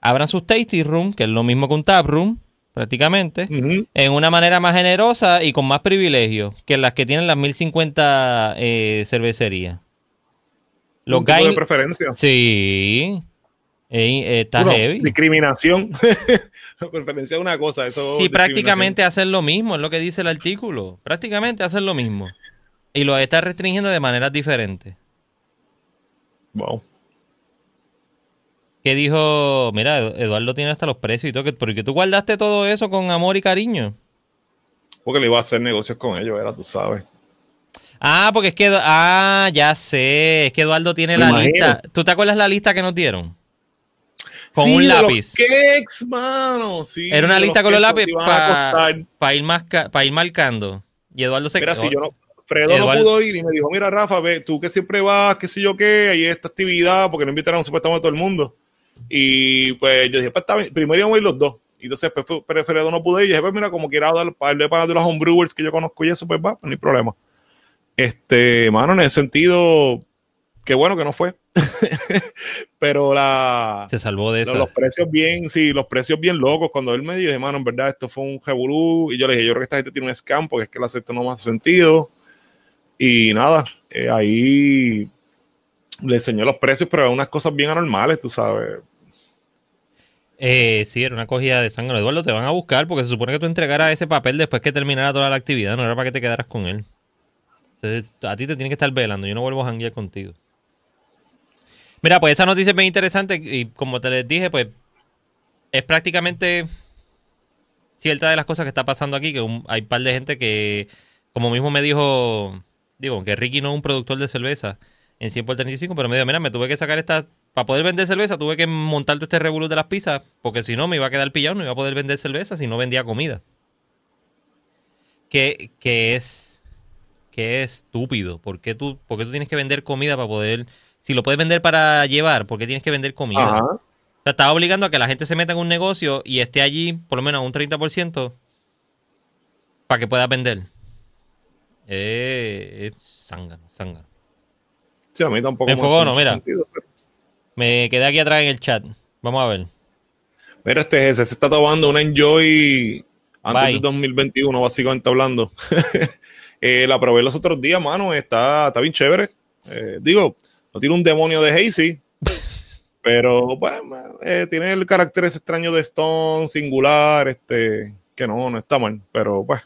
abran sus tasting room, que es lo mismo que un tap room, prácticamente, en una manera más generosa y con más privilegios que las que tienen las 1050 eh, cervecerías. Los tipo de preferencia. Sí. Eh, está heavy. Discriminación. preferencia es una cosa. Eso sí, prácticamente hacen lo mismo, es lo que dice el artículo. Prácticamente hacen lo mismo. Y lo está restringiendo de maneras diferentes. Wow que dijo, mira, Eduardo tiene hasta los precios y todo, porque tú guardaste todo eso con amor y cariño. Porque le iba a hacer negocios con ellos, era, tú sabes. Ah, porque es que, ah, ya sé, es que Eduardo tiene la lista. ¿Tú te acuerdas la lista que nos dieron? Con un lápiz. Los mano. Sí, Era una lista con los lápices para ir, ir marcando. Y Eduardo se Mira, si yo no, Fredo no pudo ir y me dijo, mira, Rafa, ve, tú que siempre vas, qué sé yo qué, hay esta actividad, porque no invitaron supuestamente a todo el mundo. Y pues yo dije, pues está bien. Primero íbamos a ir los dos. Y entonces, pues, preferido no pude ir. Y dije, pues mira, como quiera dar par de panas de los homebrewers que yo conozco y eso, pues va, pues no hay problema. Este, mano, en ese sentido, qué bueno que no fue. Pero la. Se salvó de eso. Los precios bien, sí, los precios bien locos. Cuando él me dijo, mano, en verdad, esto fue un revolú. Y yo le dije, yo creo que esta gente tiene un scam porque es que el acepto no hace sentido. Y nada, eh, ahí le enseñó los precios, pero unas cosas bien anormales, tú sabes. Eh, sí, era una cogida de sangre. Eduardo, te van a buscar porque se supone que tú entregaras ese papel después que terminara toda la actividad, no era para que te quedaras con él. Entonces, a ti te tiene que estar velando, yo no vuelvo a janguear contigo. Mira, pues esa noticia es bien interesante y como te les dije, pues es prácticamente cierta de las cosas que está pasando aquí, que hay un par de gente que, como mismo me dijo, digo, que Ricky no es un productor de cerveza en 100 por 35, pero me dijo, mira, me tuve que sacar esta para poder vender cerveza tuve que montar todo este revolú de las pizzas, porque si no me iba a quedar pillado, no iba a poder vender cerveza si no vendía comida. Que, que es que es estúpido. ¿Por qué, tú, ¿Por tú tienes que vender comida para poder... Si lo puedes vender para llevar, ¿por qué tienes que vender comida? O sea, estás obligando a que la gente se meta en un negocio y esté allí por lo menos un 30% para que pueda vender. Eh, es zángano, zángano. Sí, a mí tampoco me no, mira. Me quedé aquí atrás en el chat. Vamos a ver. Mira, este se está tomando una Enjoy antes del 2021, básicamente hablando. eh, la probé los otros días, mano. Está, está bien chévere. Eh, digo, no tiene un demonio de Hazy, pero pues, eh, tiene el carácter ese extraño de Stone, singular, este, que no, no está mal, pero pues,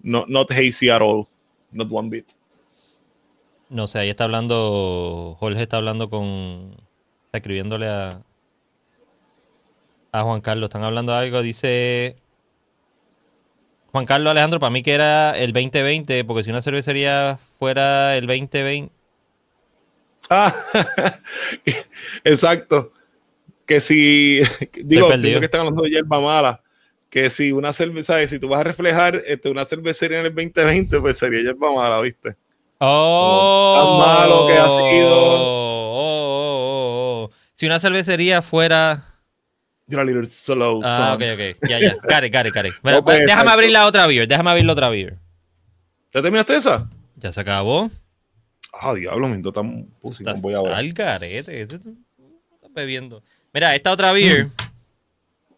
no, not Hazy at all, not one bit. No sé, ahí está hablando, Jorge está hablando con, está escribiéndole a, a Juan Carlos, están hablando de algo, dice Juan Carlos Alejandro, para mí que era el 2020, porque si una cervecería fuera el 2020... Ah, exacto. Que si, digo, que están hablando de yerba mala, que si una cerveza, si tú vas a reflejar este, una cervecería en el 2020, pues sería yerba mala, ¿viste? Oh, tan malo que ha sido. Oh, oh, oh, si una cervecería fuera. You're a little slow. Ah, ok, ok. Ya, ya. Got it. Pues, déjame abrir la otra beer. Déjame abrir la otra beer. ¿Ya terminaste esa? Ya se acabó. Ah, diablo, me tan pussy. Voy a ver. Al carete. Estás bebiendo. Mira, esta otra beer.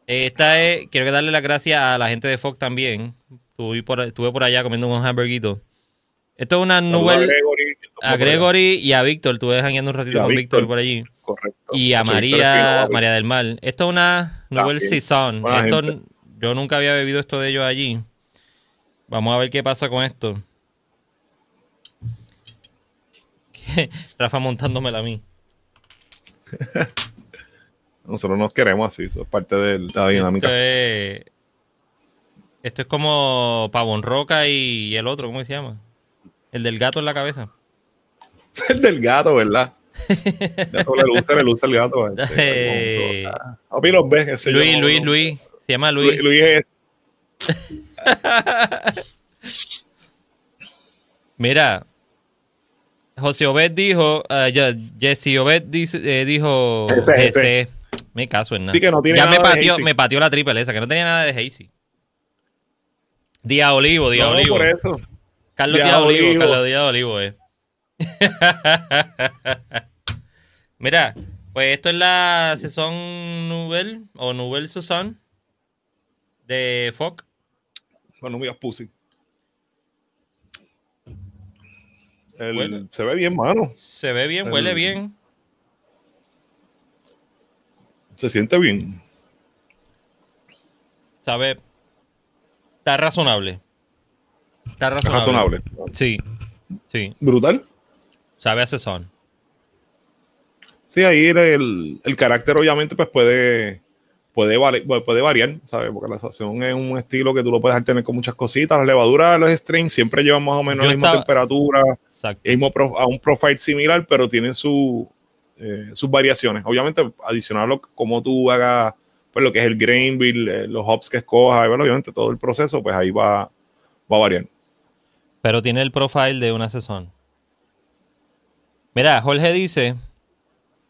esta es. Quiero darle las gracias a la gente de Fox también. Estuve por, estuve por allá comiendo un hamburguito. Esto es una nube. A Gregory, y a Víctor. Estuve dejando un ratito con Víctor por allí. Correcto. Y a María, María del Mar. Esto es una Nouvelle Saison. Esto, yo nunca había bebido esto de ellos allí. Vamos a ver qué pasa con esto. Rafa montándomela a mí. Nosotros nos queremos así, eso es parte de la dinámica. Esto es, esto es como Pavón Roca y el otro, ¿cómo se llama? El del gato en la cabeza. el del gato, ¿verdad? le luce, le luce el gato. Este, eh, los ves, Luis, Luis, Luis. Se llama Luis. Luis, es. Mira, José Obed dijo, uh, ya, Jesse Obed dice- eh, dijo Ese, ese. GC. Me caso en nada. Sí, que no tiene ya nada me pateó, me pateó la triple esa, que no tenía nada de Hazy. Día Olivo, Día No, Olivo. por eso. Carlos Díaz Díaz Olivo, Olivo. Carlos Díaz Olivo, eh. Mira, pues esto es la Saison Nouvelle o Nouvelle Saison de Fox. Bueno, mira, pussy. El- Huele. Se ve bien, mano. Se ve bien, huele El- bien. Se siente bien. Sabe. Está razonable. Está Es razonable. Sí. Sí. Brutal. Sabe a Saison. Sí, ahí el, el carácter obviamente pues puede, puede, puede variar, ¿sabes? Porque la estación es un estilo que tú lo puedes tener con muchas cositas. Las levaduras de los strains siempre llevan más o menos Yo la misma estaba- temperatura, Exacto. el mismo pro- a un profile similar, pero tienen su, eh, sus variaciones. Obviamente, adicional como tú hagas pues, lo que es el grain bill, eh, los hops que escojas, bueno, obviamente todo el proceso, pues ahí va, va a variar. Pero tiene el profile de una Saison. Mira, Jorge dice: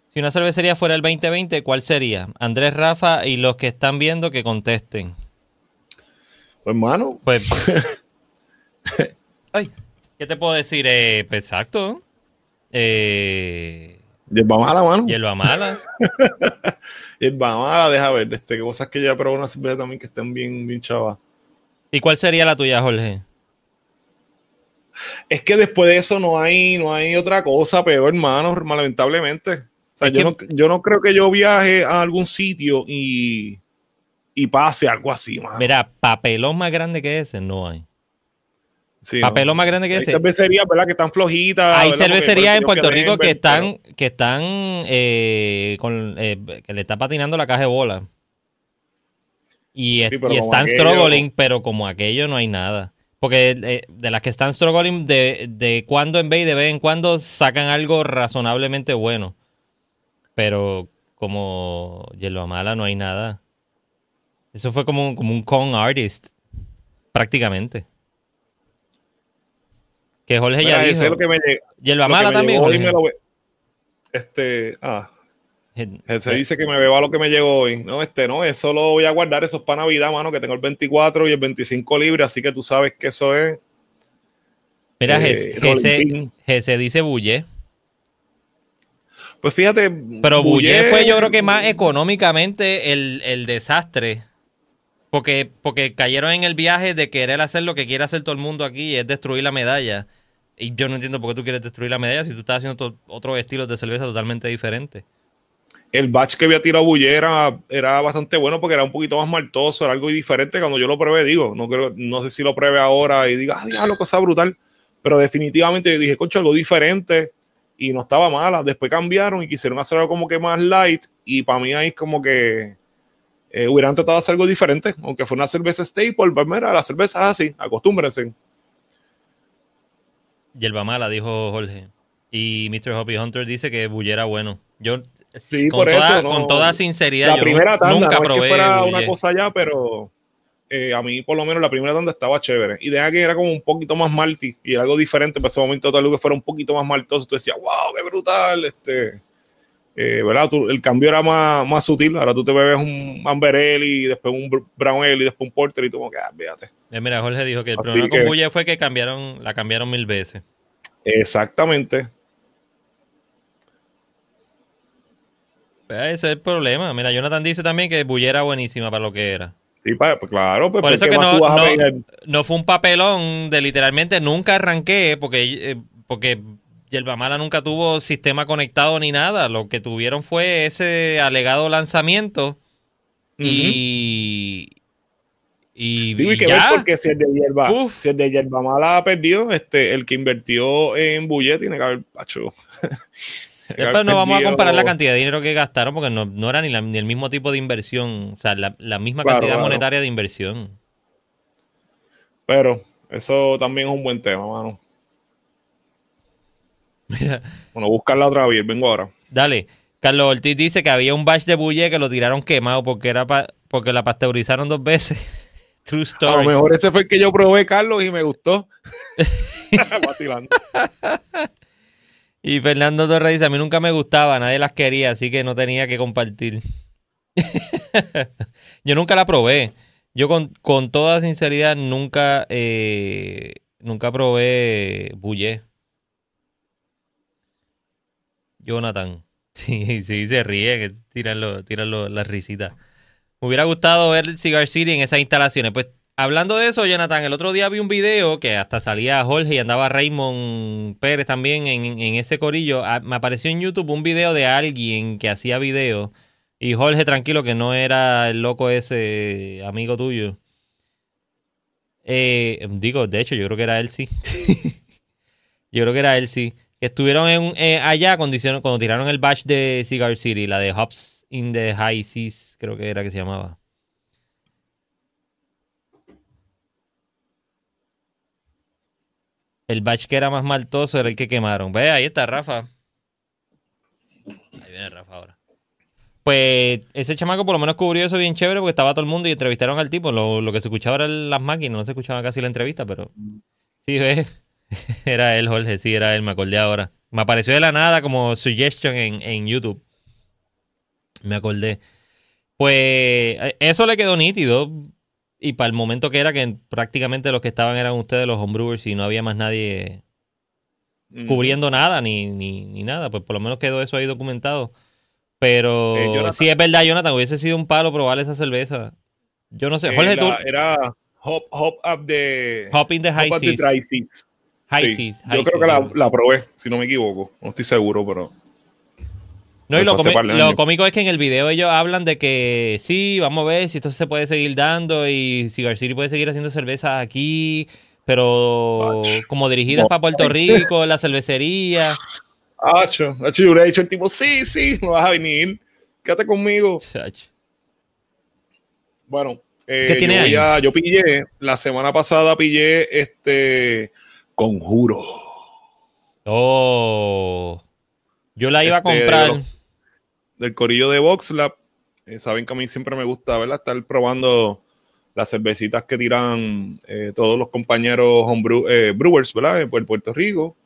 Si una cervecería fuera el 2020, ¿cuál sería? Andrés Rafa y los que están viendo que contesten. Pues, hermano, Pues. Ay, ¿qué te puedo decir? Eh, pues, exacto. Eh, vamos a la mano. hierba mala. Vamos a deja ver, este, cosas que ya probé una cerveza también que estén bien, bien chavas. ¿Y cuál sería la tuya, Jorge? Es que después de eso no hay, no hay otra cosa peor, hermano, lamentablemente. O sea, yo, que- no, yo no creo que yo viaje a algún sitio y, y pase algo así, mano. Mira, papelón más grande que ese no hay. Sí, papelón más grande que Hay ese. cervecerías, ¿verdad? Que están flojitas. Hay cervecerías en Puerto Rico que están, que están eh, con, eh, que le está patinando la caja de bola. Y, Sí, están aquello- struggling, pero como aquello no hay nada. Porque eh, de las que están struggling, de, de cuando en vez y de vez en cuando sacan algo razonablemente bueno. Pero como Yellow Mala no hay nada. Eso fue como, un- como un con artist. Prácticamente. Que Jorge Mira, ya dijo. es lo que me, Yellow Mala también. Jorge. me lo Este, ah, se dice que me beba lo que me llegó hoy. No, este, no, eso lo voy a guardar, eso es para Navidad, mano, que tengo el 24 y el 25 libre, así que tú sabes que eso es. Mira, eh. Gese dice Bulle. Pues fíjate. Pero Bulle fue yo creo que más económicamente el, el desastre. Porque, porque cayeron en el viaje de querer hacer lo que quiere hacer todo el mundo aquí y es destruir la medalla. Y yo no entiendo por qué tú quieres destruir la medalla si tú estás haciendo otros estilos de cerveza totalmente diferentes. El batch que había tirado Bulle era, bastante bueno porque era un poquito más maltoso, era algo diferente. Cuando yo lo probé, digo, no creo, no sé si lo pruebe ahora y diga, ah, diablo, cosa brutal. Pero definitivamente dije, concho, algo diferente y no estaba mala. Después cambiaron y quisieron hacer algo como que más light y para mí ahí es como que eh, hubieran tratado de hacer algo diferente, aunque fue una cerveza staple, pues mira, la cerveza es así, acostúmbrense. Yelba mala, dijo Jorge. Y Mr. Hoppy Hunter dice que Bulle era bueno. Yo, Sí, con, por toda, eso, no. con toda sinceridad, La yo primera nu- tanda, nunca no es probé que fuera una cosa ya, pero eh, a mí por lo menos la primera tanda estaba chévere. Y deja que era como un poquito más malty y era algo diferente, pero ese momento tal vez que fuera un poquito más maltoso, tú decías, wow, qué brutal, este... eh, ¿verdad? Tú- el cambio era más, más sutil. Ahora tú te bebes un Amber Ale y después un Br- Brown Ale y después un Porter y tú como que, ah, fíjate. Eh, mira, Jorge dijo que el Así problema que- con Bulle fue que cambiaron, la cambiaron mil veces. Exactamente. Ese es el problema. Mira, Jonathan dice también que Bulle era buenísima para lo que era. Sí, pa- pues claro, pues Por eso ¿qué que no, no, fue un papelón de literalmente nunca arranqué porque, eh, porque Mala nunca tuvo sistema conectado ni nada. Lo que tuvieron fue ese alegado lanzamiento y, y, Digo, y que ya. porque si el de hierba, Uf. si el de hierba mala ha perdido, este, el que invirtió en Bullet tiene que haber pacho. Después no vamos a comparar la cantidad de dinero que gastaron porque no, no era ni, la- ni el mismo tipo de inversión, o sea, la, la misma Claro, cantidad claro. monetaria de inversión. Pero eso también es un buen tema, mano. Mira, Bueno, buscarla otra vez, vengo ahora. dale. Carlos Ortiz dice que había un batch de bulle que lo tiraron quemado porque era pa- porque la pasteurizaron dos veces. True A story. lo mejor ese fue el que yo probé, Carlos, y me gustó. Vacilando. Y Fernando Torres dice, a mí nunca me gustaba, nadie las quería, así que no tenía que compartir. Yo nunca la probé. Yo con, con toda sinceridad nunca, eh, nunca probé Bullé. Jonathan. Sí, sí, se ríe, que tiran, lo- tiran lo- las risitas. Me hubiera gustado ver Cigar City en esas instalaciones. Pues hablando de eso, Jonathan, el otro día vi un video que hasta salía Jorge y andaba Raymond Pérez también en, en ese corillo. Ah, me apareció en YouTube un video de alguien que hacía video. Y Jorge, tranquilo, que no era el loco ese amigo tuyo. Eh, digo, de hecho, yo creo que era él sí. yo creo que era él sí. Que estuvieron en, eh, allá cuando, tiraron el batch de Cigar City, la de Hops in the High Seas, creo que era que se llamaba. El batch que era más maltoso era el que quemaron. Ve, ahí está Rafa. Ahí viene Rafa ahora. Pues ese chamaco por lo menos cubrió eso bien chévere porque estaba todo el mundo y entrevistaron al tipo. Lo, lo que se escuchaba eran las máquinas, no se escuchaba casi la entrevista, pero sí, ve. Era él, Jorge, sí, era él, me acordé ahora. Me apareció de la nada como suggestion en, en YouTube. Me acordé. Pues eh, eso le quedó nítido. Y para el momento que era que prácticamente los que estaban eran ustedes, los homebrewers, y no había más nadie cubriendo nada ni, ni, ni nada. Pues por lo menos quedó eso ahí documentado. Pero Eh, sí es verdad, Jonathan, hubiese sido un palo probar esa cerveza. Yo no sé, Eh, Jorge, la- tú, Era Hop, hop Up de. Hop in the High Hop Up the Seas. Dry Seas. High Sí, Seas, Yo creo Seas. que la, la probé, si no me equivoco. No estoy seguro, pero. No, y lo, de lo años. cómico es que en el video ellos hablan de que sí, vamos a ver si esto se puede seguir dando y Cigar City puede seguir haciendo cerveza aquí, pero como dirigidas para Puerto Rico, la cervecería. Hacho, hacho, yo hubiera dicho el tipo, sí, sí, no vas a venir. Quédate conmigo. Bueno, eh, ¿Qué tiene yo, voy ahí? a- yo pillé, la semana pasada pillé este Conjuro. Oh. Yo la iba a Este, comprar. Del corillo de VoxLab. Eh, saben que a mí siempre me gusta, ¿verdad? Estar probando las cervecitas que tiran eh, todos los compañeros homebrew- eh, brewers, ¿verdad? En Puer- Puerto Rico.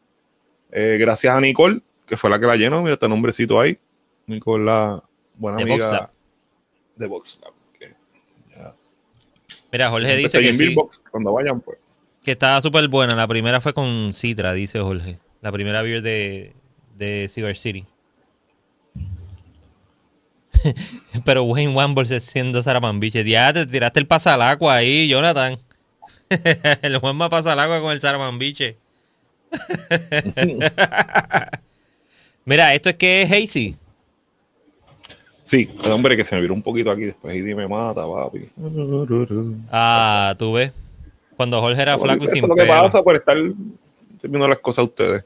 Eh, gracias a Nicole, que fue la que la llenó. Mira este nombrecito ahí. Nicole, la buena De amiga de VoxLab. ya Mira, Jorge dice está que sí, Beerbox, Cuando vayan, pues. que estaba súper buena. La primera fue con Citra, dice Jorge. La primera beer de, de Cigar City. Pero Wayne Wamble siendo Saramambiche. Ya te tiraste el pasalagua ahí, Jonathan. el Juan va a pasar agua con el Saramambiche. Mira, esto es que es hazy. Sí, el hombre que se me viró un poquito aquí después y me mata, papi. Ah, tú ves. Cuando Jorge era Bueno, flaco y eso sin es lo que pasa por estar viendo las cosas a ustedes.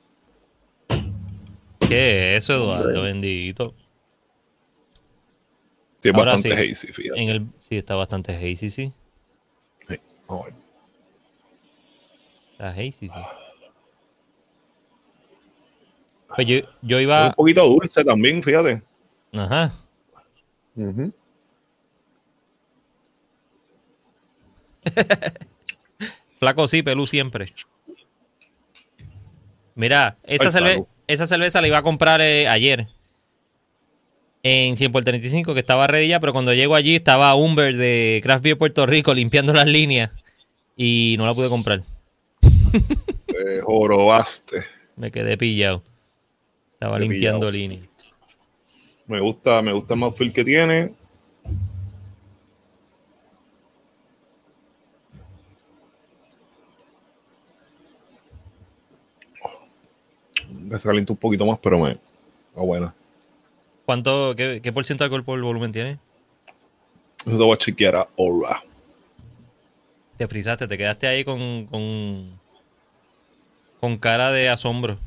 ¿Qué es eso, Eduardo? Bendito. Sí, es Ahora bastante sí. hazy, fíjate. En el, sí, está bastante hazy, sí. Vamos a ver. Está hazy, sí. Pues yo, yo Es iba. Un poquito dulce también, fíjate. Ajá. Flaco sí, pelú siempre. Mira, esa, Ay, cerve- salud. esa cerveza la iba a comprar eh, ayer. En 100 por 35, que estaba ready ya, pero cuando llego allí estaba Humber de Craft Beer Puerto Rico limpiando las líneas y no la pude comprar. Te jorobaste. Me quedé pillado. Estaba limpiando líneas. Me gusta, me gusta el que tiene. Me calienta un poquito más, pero me. Está buena. ¿Cuánto, qué, qué por ciento de alcohol por volumen tiene? Eso te voy a chequear. Te frizaste, te quedaste ahí con, con, con cara de asombro.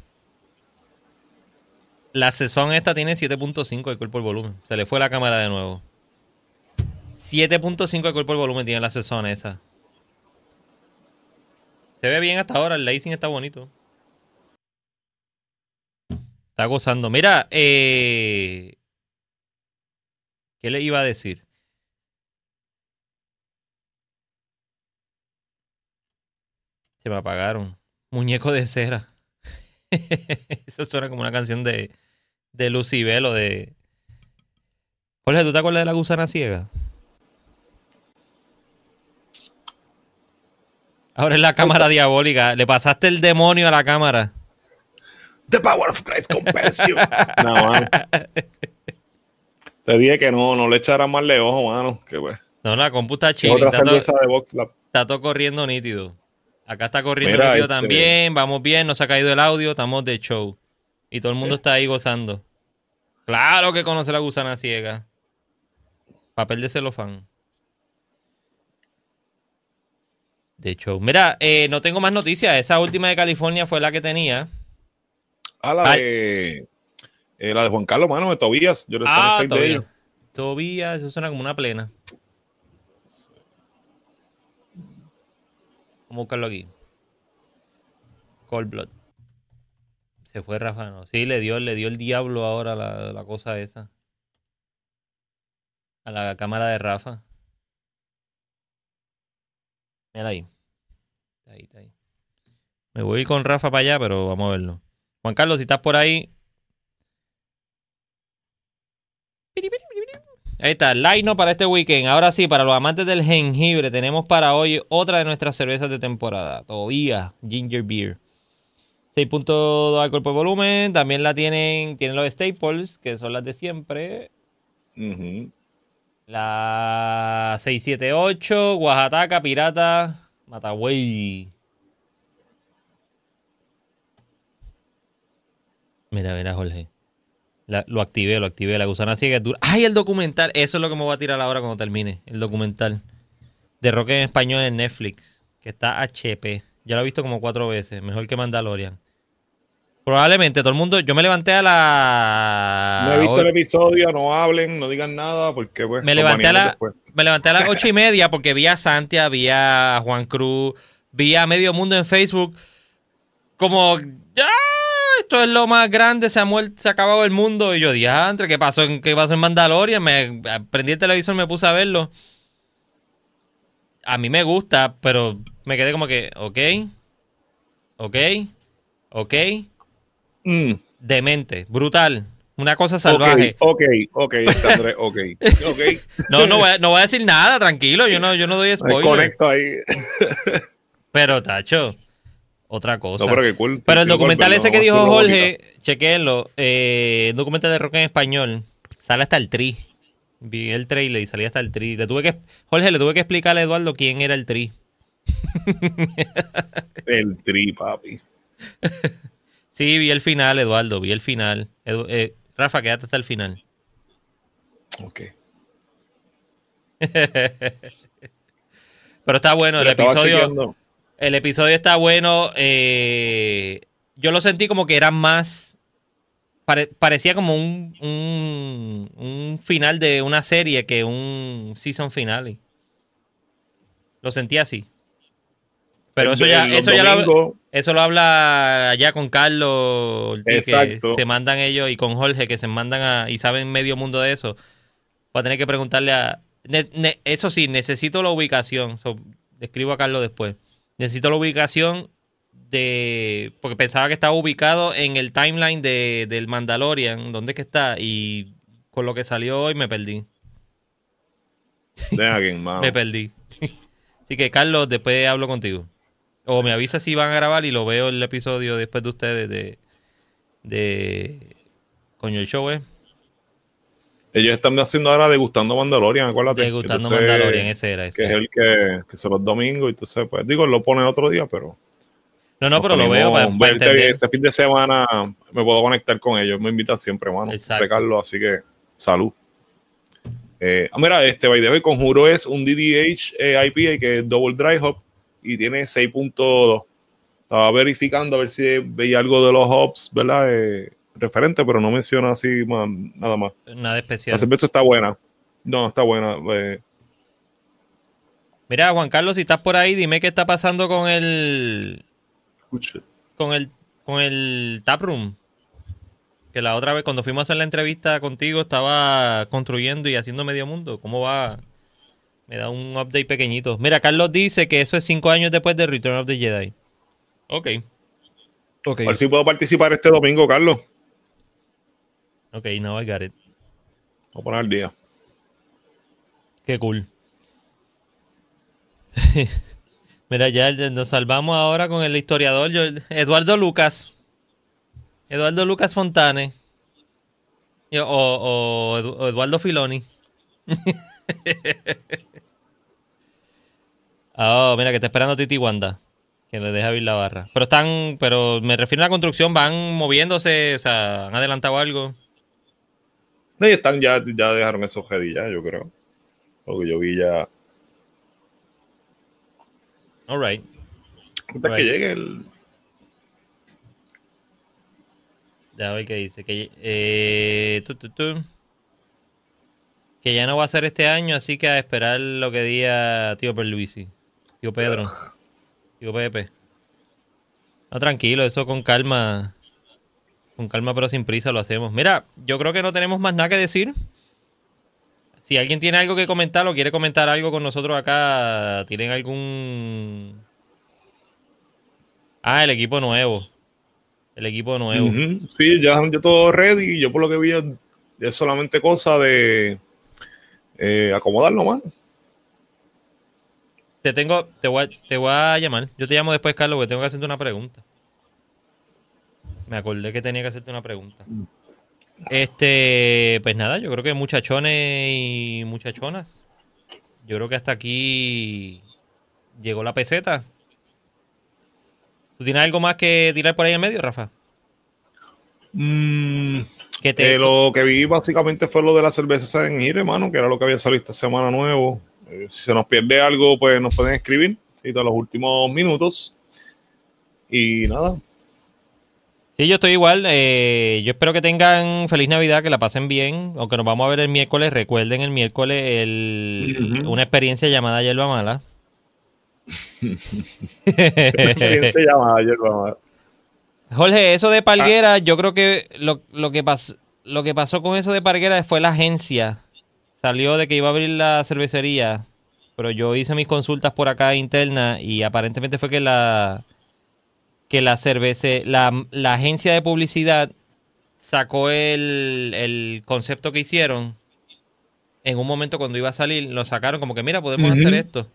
La sesión esta tiene 7.5 de cuerpo por volumen. Se le fue la cámara de nuevo. 7.5 de cuerpo por volumen tiene la sesión esa. Se ve bien hasta ahora, el lacing está bonito. Está gozando. Mira, eh... ¿qué le iba a decir? Se me apagaron. Muñeco de cera. Eso suena como una canción de, de Lucibel o de. Jorge, ¿tú te acuerdas de la gusana ciega? Ahora es la cámara diabólica. Le pasaste el demonio a la cámara. The power of Christ compels you. no, mano. Te dije que no, no le echaras más de ojo, mano. Que pues. No, la compu está chile. Otra Está, todo- de Vox Lab. está todo corriendo nítido. Acá está corriendo Mira, nítido este- también. Vamos bien, no se ha caído el audio. Estamos de show. Y todo el mundo está ahí gozando. Claro que conoce la gusana ciega. Papel de celofán. De show. Mira, eh, no tengo más noticias. Esa última de California fue la que tenía. Ah, la Ay. de. eh, la de Juan Carlos, mano, de Tobías. Yo le Ah, estaba seis de todavía. ellos. Todavía, eso suena como una plena. Vamos a buscarlo aquí. Cold Blood. Se fue Rafa, no. Sí, le dio, le dio el diablo ahora la, la cosa esa. A la cámara de Rafa. Mira ahí. Está ahí, está ahí. Me voy a ir con Rafa para allá, pero vamos a verlo. Juan Carlos, si estás por ahí, Ahí está, line para este weekend. Ahora sí, para los amantes del jengibre, tenemos para hoy otra de nuestras cervezas de temporada. Todavía, Ginger Beer. 6.2 alcohol por volumen. También la tienen, tienen los staples, que son las de siempre. Ujú. La 678, Oaxaca, Pirata, Matagüey. Mira, mira, Jorge. La- lo activé, lo activé. La gusana ciega es dura. ¡Ay, el documental! Eso es lo que me voy a tirar ahora cuando termine. El documental. De rock en español en Netflix. Que está HP. Ya lo he visto como cuatro veces. Mejor que Mandalorian. Probablemente todo el mundo. Yo me levanté a la. No he visto el episodio, no hablen, no digan nada, porque pues. Me levanté, a baneamos la- después. me levanté a las ocho y media porque vi a Santia, vi a Juan Cruz, vi a Medio Mundo en Facebook. Como, ya, esto es lo más grande, se ha muerto, se ha acabado el mundo. Y yo, diantre, ¿qué pasó qué pasó en Mandalorian? Me prendí el televisor, me puse a verlo. A mí me gusta, pero me quedé como que, ok, ok, ok, Mm, demente, brutal. Una cosa salvaje. Ok, ok, ok, ok. Ok. No, no voy, a, no voy a decir nada, tranquilo. Yo no, yo no doy spoiler. conecto ahí. Pero, Tacho, otra cosa. No, pero qué cool. Pero el documental cool, ese que dijo Jorge, chequenlo. Eh, documental de rock en español. Sale hasta el tri. Vi el trailer y salía hasta el tri. Le tuve que, Jorge, le tuve que explicarle a Eduardo quién era el tri. El tri, papi. Sí, vi el final, Eduardo, vi el final. Edu- eh, Rafa, quédate hasta el final. Ok. Pero está bueno, el Pero episodio. chequeando. El episodio está bueno. eh, yo lo sentí como que era más. pare- parecía como un, un, un final de una serie que un season finale. Lo sentí así. Pero El- eso ya, eso ya lo, eso lo habla allá con Carlos, que se mandan ellos, y con Jorge, que se mandan a, y saben medio mundo de eso. Voy a tener que preguntarle a... ne- ne- eso sí, necesito la ubicación. So, escribo a Carlos después. Necesito la ubicación de... Porque pensaba que estaba ubicado en el timeline de, del Mandalorian. ¿Dónde es que está? Y con lo que salió hoy me perdí. Me perdí. Así que, Carlos, después hablo contigo. O me avisa si van a grabar y lo veo el episodio después de ustedes de. de Coño, el show es. Ellos están haciendo ahora degustando Mandalorian, acuérdate. Degustando Entonces, Mandalorian, ese era. ese Que es el que, que son los domingos, y entonces, pues, digo, lo pone otro día, pero. No, no, pero lo veo para, para este, entender. este fin de semana me puedo conectar con ellos. Me invitan siempre, mano. Exacto. Carlos, así que salud. Eh, ah, mira, este by the way, Conjuro es un DDH eh, IPA que es Double Dry Hop y tiene 6.2. Estaba verificando a ver si veía algo de los hops, ¿verdad? Eh, referente, pero no menciona así más- nada más. Nada La especial. cerveza está buena. No, está buena. eh, Mira, Juan Carlos, si estás por ahí, dime qué está pasando con el. escucha. con el. con el taproom. Que la otra vez, cuando fuimos a hacer la entrevista contigo, estaba construyendo y haciendo medio mundo. ¿Cómo va? Me da un update pequeñito. Mira, Carlos dice que eso es cinco años después de Return of the Jedi. Ok. Ok. A ver si puedo participar este domingo, Carlos. Ok, now I got it. Voy a poner el día. Qué cool. Mira, ya nos salvamos ahora con el historiador Eduardo Lucas. Eduardo Lucas Fontane. O, Eduardo Filoni. oh, mira que está esperando Titi Wanda. Que le deja abrir la barra. Pero están, pero me refiero a la construcción, van moviéndose, o sea, han adelantado algo. No, están ya, ya dejaron esos ya, yo creo. Porque yo vi ya. Alright. right. que llegue el. Ya ver qué dice. Que, eh, que ya no va a ser este año, así que a esperar lo que diga tío Perluisi. Tío Pedro. Tío Pepe. No, tranquilo, eso con calma. Con calma pero sin prisa lo hacemos. Mira, yo creo que no tenemos más nada que decir. Si alguien tiene algo que comentar o quiere comentar algo con nosotros acá, ¿tienen algún... Ah, el equipo nuevo. El equipo nuevo. Sí, ya, ya todo ready. Yo por lo que vi es, solamente cosa de eh, acomodarlo más. Te tengo, te voy, a, te voy a llamar. Yo te llamo después, Carlos, porque tengo que hacerte una pregunta. Me acordé que tenía que hacerte una pregunta. Este, pues nada, yo creo que muchachones y muchachonas. Yo creo que hasta aquí llegó la peseta. ¿Tú tienes algo más que tirar por ahí en medio, Rafa? Mm, te... lo que vi básicamente fue lo de la cerveza en ir, hermano, que era lo que había salido esta semana nuevo. Eh, si se nos pierde algo, pues nos pueden escribir. Sí, todos los últimos minutos. Y nada. Sí, yo estoy igual. Eh, yo espero que tengan feliz Navidad, que la pasen bien. Aunque nos vamos a ver el miércoles, recuerden el miércoles una experiencia llamada Yerba Mala. experiencia llamada Yerba Mala. Jorge, eso de Palguera, ah. yo creo que lo, lo, que pasó, lo que pasó con eso de Palguera fue la agencia salió de que iba a abrir la cervecería, pero yo hice mis consultas por acá interna y aparentemente fue que la que la cerveza, la, agencia de publicidad sacó el, el, concepto que hicieron en un momento cuando iba a salir, lo sacaron como que mira, podemos hacer esto.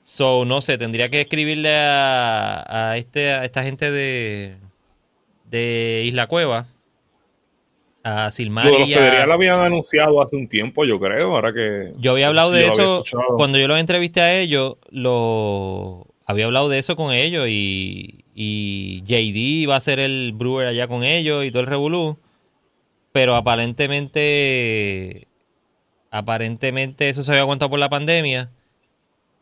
So, no sé, tendría que escribirle a, a, este, a esta gente de, de Isla Cueva a Silmari. Lo de lo habían anunciado hace un tiempo, yo creo. Ahora que. Yo había hablado de eso. Cuando yo los entrevisté a ellos, lo había hablado de eso con ellos y, y JD va a ser el brewer allá con ellos y todo el revolú. Pero aparentemente. Aparentemente eso se había aguantado por la pandemia.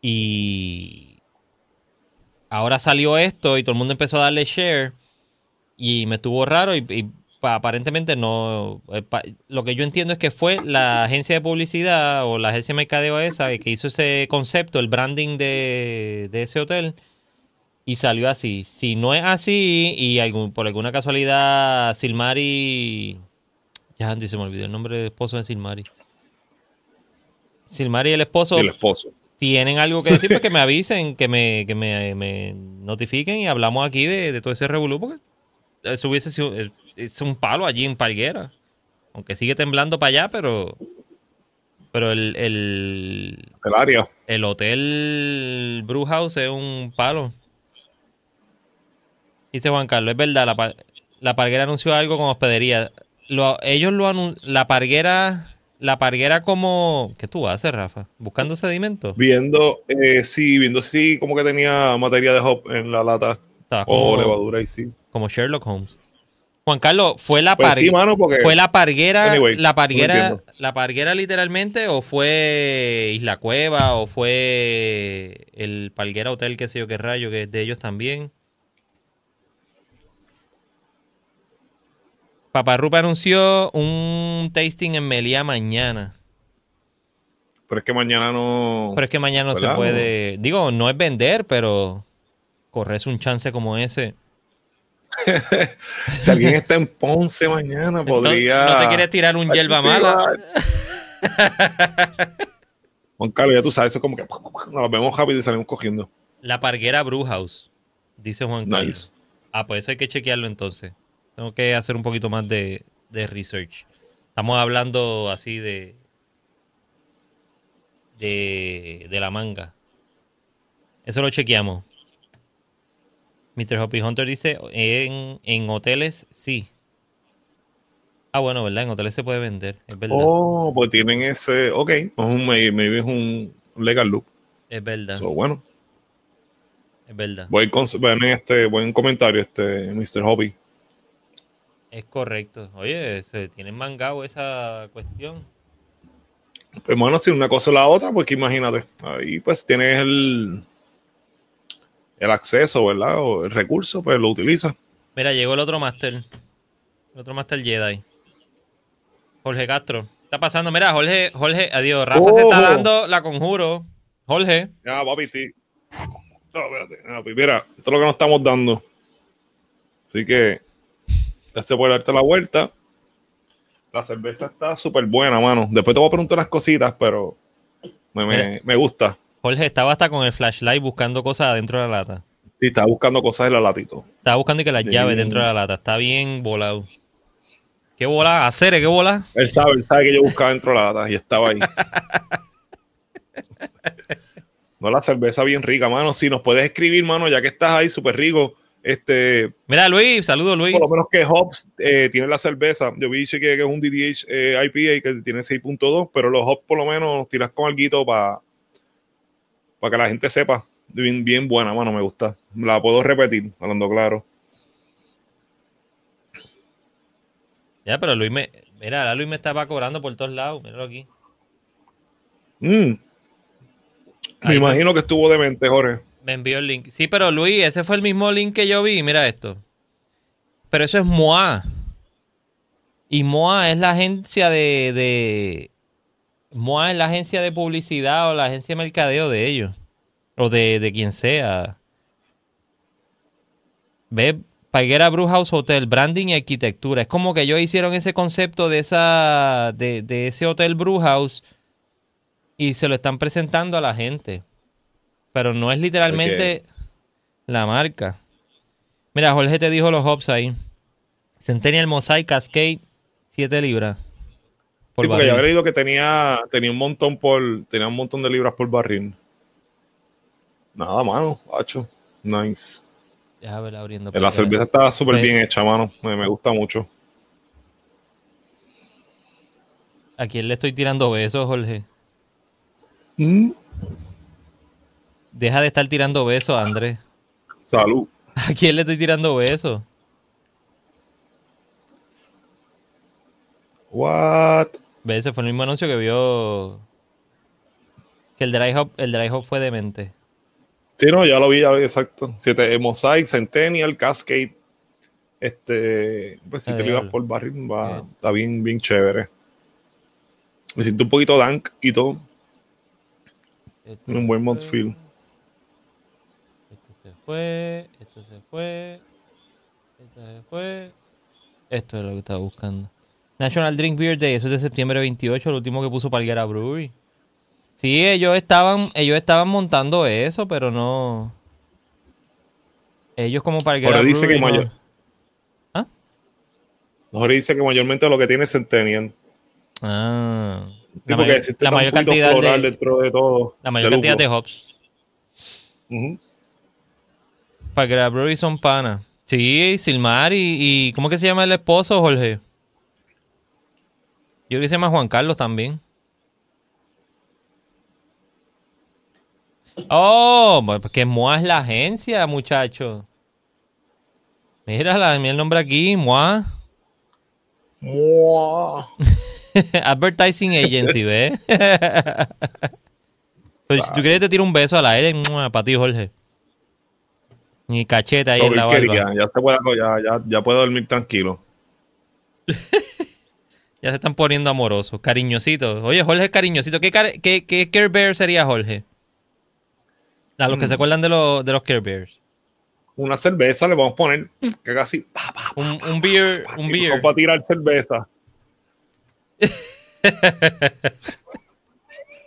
Y. Ahora salió esto y todo el mundo empezó a darle share. Y me estuvo raro y aparentemente no. Eh, lo que yo entiendo es que fue la agencia de publicidad o la agencia de mercadeo esa que hizo ese concepto, el branding de, ese hotel, y salió así. Si no es así, y algún, por alguna casualidad Silmari. Ya Andy se me olvidó el nombre del esposo de Silmari. Silmari y el esposo. El esposo. Tienen algo que decir, pues que me avisen, que me, que me, notifiquen y hablamos aquí de, todo ese revolú, porque eso hubiese sido es un palo allí en Palguera. Aunque sigue temblando para allá, pero. Pero el. El, el área. El hotel Brewhouse es un palo. Dice Juan Carlos, es verdad, la, la Parguera anunció algo con hospedería. ellos lo anunciaron. La Parguera. La parguera como... ¿Qué tú haces, Rafa? ¿Buscando sedimento? Viendo, eh, sí, viendo si como que tenía materia de hop en la lata. o levadura y sí. Como Sherlock Holmes. Juan Carlos, ¿fue la, pues ¿fue la parguera, la parguera, la parguera literalmente o fue Isla Cueva o fue el Parguera Hotel, qué sé yo qué rayo, que es de ellos también? Paparrupa anunció un tasting en Melía mañana. Pero es que mañana no. Pero es que mañana no se puede. Digo, no es vender, pero corres un chance como ese. si alguien está en Ponce mañana, podría. ¿No, te quieres tirar un hierba mala? Juan Carlos, ya tú sabes, eso es como que nos vemos rápido y salimos cogiendo. La Parguera Brewhouse. Dice Juan Carlos. Nice. Ah, pues eso hay que chequearlo entonces. Tengo que hacer un poquito más de, de research. Estamos hablando así de, de. de la manga. Eso lo chequeamos. Mr. Hoppy Hunter dice: en, en hoteles sí. Ah, bueno, ¿verdad? En hoteles se puede vender. Es verdad. Oh, pues tienen ese. Ok, es un, maybe es un legal look. Es verdad. So, bueno, es verdad. buen, buen, este, buen comentario, este Mr. Hobby. Es correcto. Oye, se tienen mangado esa cuestión. Pues bueno, si una cosa o la otra, porque imagínate, ahí pues tienes el, el acceso, ¿verdad? O el recurso, pues lo utilizas. Mira, llegó el otro Master. El otro Master Jedi. Jorge Castro. ¿Qué está pasando? Mira, Jorge, Jorge, adiós. Rafa se está dando la conjuro. Jorge. Ya, papi, ti. No, espérate, no, papi, mira, esto es lo que nos estamos dando. Así que, se puede darte la vuelta. La cerveza está súper buena, mano. Después te voy a preguntar unas cositas, pero me, me, me gusta. Jorge estaba hasta con el flashlight buscando cosas adentro de la lata. Sí, estaba buscando cosas en la latito. Estaba buscando y que las Sí. llaves dentro de la lata. Está bien volado. ¿Qué bola? ¿Acere? ¿Qué bola? Él sabe, él sabe que yo buscaba dentro de la lata y estaba ahí. No, la cerveza bien rica, mano. Si nos puedes escribir, mano, ya que estás ahí súper rico, este, Mira, Luis, saludos, Luis. por lo menos que Hobbs eh, tiene la cerveza. Yo vi que, que es un DDH eh, IPA que tiene 6.2, pero los Hobbs por lo menos tiras con algo para que la gente sepa. Bien, bien buena, mano, me gusta. La puedo repetir, hablando claro. Ya, pero Luis me. Mira, ahora Luis me estaba cobrando por todos lados. Míralo aquí. Mm. Me Ahí imagino que estuvo demente, Jorge. Me envió el link. Sí, pero Luis, ese fue el mismo link que yo vi. Mira esto. Pero eso es MOA. Y MOA es la agencia de, de. MOA es la agencia de publicidad o la agencia de mercadeo de ellos. O de, de quien sea. Ve, Paguera Brew House Hotel, branding y arquitectura. Es como que ellos hicieron ese concepto de esa. de, de ese hotel Brew House. Y se lo están presentando a la gente. Pero no es literalmente la marca. Mira, Jorge te dijo los hops ahí. Centennial Mosaic Cascade, 7 libras. Por sí, porque barril. ya había leído que tenía, tenía un montón por, tenía un montón de libras por barril. Nada, mano, hacho. Nice. Deja ver abriendo. La cerveza está súper bien hecha, mano. Me, me gusta mucho. ¿A quién le estoy tirando besos, Jorge? Mm. Deja de estar tirando besos, Andrés. Salud. ¿A quién le estoy tirando besos? What? Ese fue el mismo anuncio que vio. Que el dry hop, el dry hop fue demente. Sí, no, ya lo vi, ya lo vi, exacto. Siete, eh, Mosaic, Centennial, Cascade. Este, pues si Ah, te libras diablo. por barril, va, está bien, bien chévere. Me siento un poquito dank y todo. Tiene un buen mouthfeel. Este se fue, esto se fue, esto se fue. Esto es lo que estaba buscando. National Drink Beer Day, eso es de septiembre 28, el último que puso Palguera Brewery. Sí, ellos estaban, ellos estaban montando eso, pero no. Ellos como Palguera Ahora dice Brewery. que no- mayor- ¿Ah? Jorge dice que mayormente lo que tiene es Centennial. Ah. Sí, La mayor, la cantidad de, dentro de todo. la mayor cantidad de hops. Ujú. Palguera Brewery son panas. Sí, Silmar y, y. ¿Cómo que se llama el esposo, Jorge? Yo creo que se llama Juan Carlos también. Oh, pues que Moa es la agencia, muchacho. Mira, mira el nombre aquí, Moa. Mua. Advertising Agency, ¿ves? Pero si tú quieres te tiro un beso al aire, para ti, Jorge. Ni cachete ahí en la barba. quería, ya, se puede, ya, ya, ya puedo dormir tranquilo. Ya se están poniendo amorosos, cariñositos. Oye, Jorge es cariñosito. ¿Qué, qué, qué Care Bear sería Jorge? A los que Mm. se acuerdan de, los de los Care Bears. Una cerveza le vamos a poner que casi pa, pa, pa, Un, un beer, un beer. para tirar cerveza.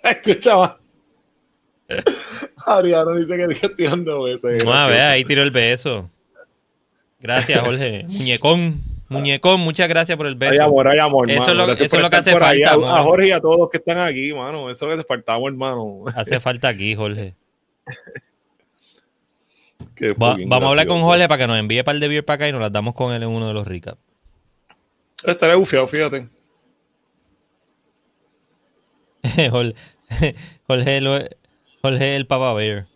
Escuchaba. Ariano dice que está tirando veces. No, a ver, ahí tiró el beso. Gracias, Jorge. Muñecón. Muñecón, muchas gracias por el beso. Hay amor, hay amor, Eso es lo, Gracias eso es por lo que hace ahí. falta, A. Jorge y a todos los que están aquí, mano. Eso es lo que te faltamos, hermano. Hace falta aquí, Jorge. Va- vamos a hablar con. Jorge para que nos envíe par de beer para acá y nos las damos con él en uno de los recaps. Estaré bufiado, fíjate. Jorge, Jorge, Jorge el Papa Bear.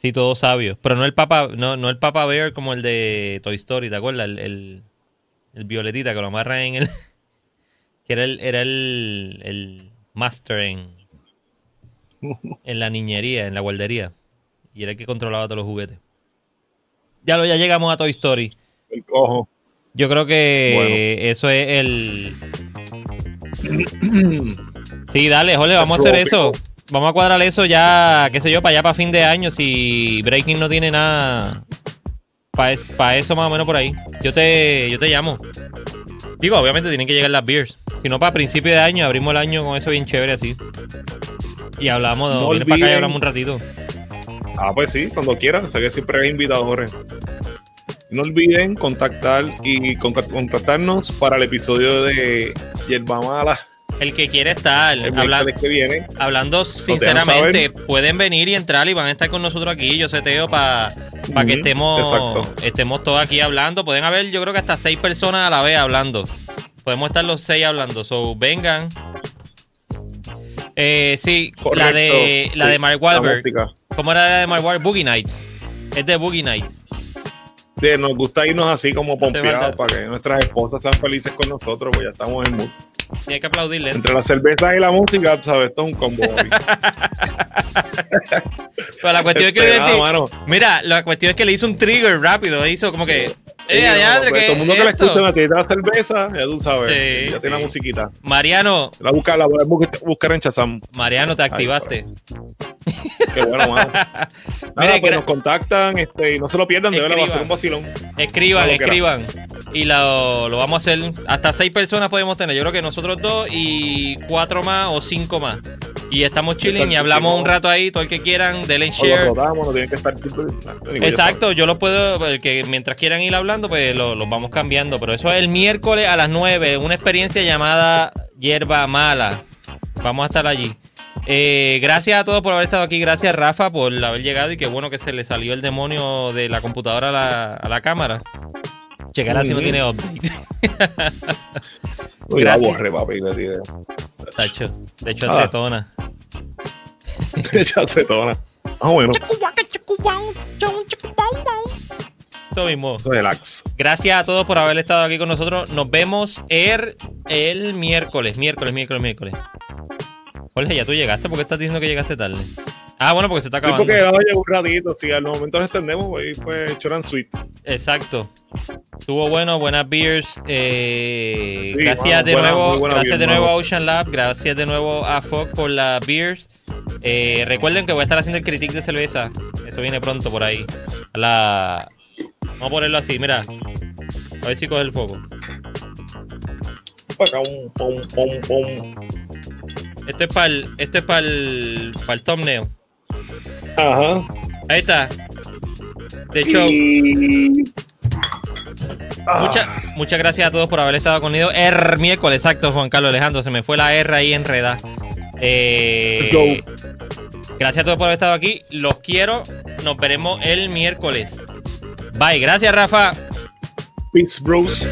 Sí, todo sabio. Pero no el Papa, no, no el Papa Bear como el de Toy Story, ¿te acuerdas? El, el, el violetita que lo amarra en el. que era el, era el, el master en, en la niñería, en la guardería. Y era el que controlaba todos los juguetes. Ya lo, ya llegamos a Toy Story. El cojo. Yo creo que eso es el. Sí, dale, Jorge, vamos a hacer eso. Vamos a cuadrar eso ya, qué sé yo, para allá, para fin de año. Si Breaking no tiene nada para eso más o menos por ahí. Yo te, yo te llamo. Digo, obviamente tienen que llegar las beers. Si no, para principio de año, abrimos el año con eso bien chévere así. Y hablamos, No para acá y hablamos un ratito. Ah, pues sí, cuando quieran. Sé que siempre hay invitadores. No olviden contactar y contact- contactarnos para el episodio de Yerba Mala El que quiere estar, el que viene. hablando dejan sinceramente, pueden venir y entrar y van a estar con nosotros aquí. Yo seteo para que Ujú, estemos, exacto. estemos todos aquí hablando. Pueden haber, yo creo que hasta seis personas a la vez hablando. Podemos estar los seis hablando. So, vengan. Eh, sí, la de, la sí, de Mark Wahlberg. ¿Cómo era la de Mark Wahlberg? Boogie Nights. Es de Boogie Nights. De- nos gusta irnos así como pompeados para que nuestras esposas sean felices con nosotros, pues ya estamos en mood. Y hay que aplaudirle. Entre la cerveza y la música, ¿sabes? Esto es un combo. Pero la cuestión es que le. Mira, la cuestión es que le hizo un trigger rápido. Hizo como que. Eh, no, pues, ¿qué todo el mundo que es la esto? escucha, te la cerveza, ya tú sabes. Sí, ya tiene la musiquita. Mariano, La busca, la voy a buscar, buscar en Chazam. Mariano, te activaste. Qué bueno, mano. Nada, Mire, pues nos contactan este, y no se lo pierdan, de verdad, va a ser un vacilón. Escriban, que escriban. Y lo, lo vamos a hacer. Hasta seis personas podemos tener. Yo creo que nosotros dos y cuatro más o cinco más. Y estamos chilling y hablamos un rato ahí. Todo el que quieran, denle en O lo share. rodamos, no tienen que estar. Exacto, yo lo puedo, el que mientras quieran ir hablando, pues lo- los vamos cambiando. Pero eso es el miércoles a las 9, una experiencia llamada Hierba Mala. Vamos a estar allí. Eh, gracias a todos por haber estado aquí. Gracias, Rafa, por haber llegado. Y qué bueno que se le salió el demonio de la computadora a la, a la cámara. Checar así no tiene update. Uy, la Gracias. borré, papi. Tacho, de hecho, Ah. acetona. ya se tona. Ah, bueno, Eso mismo. relax. Gracias a todos por haber estado aquí con nosotros. Nos vemos el, el miércoles, miércoles, miércoles, miércoles. Jorge, ya tú llegaste, ¿por qué estás diciendo que llegaste tarde? Ah, bueno, porque se está Sí, acabando. porque no llegó un ratito, si al momento nos extendemos, pues, pues choran sweet. Exacto. Estuvo bueno, buenas beers. eh, Sí, gracias de buena- nuevo, gracias beer, de nuevo a mano. Ocean Lab, gracias de nuevo a Fog por las beers. Eh, recuerden que voy a estar haciendo el critique de cerveza. Eso viene pronto por ahí. A la... Vamos a ponerlo así, mira. A ver si coge el foco. Esto es para el, esto es para el, para el thumbnail. Ajá. Ahí está. De hecho, Y- Ah, muchas gracias a todos por haber estado conmigo. El miércoles, exacto, Juan Carlos Alejandro. Se me fue la R ahí enredada. Eh, Let's go. Gracias a todos por haber estado aquí. Los quiero. Nos veremos el miércoles. Bye. Gracias, Rafa. Peace, bros.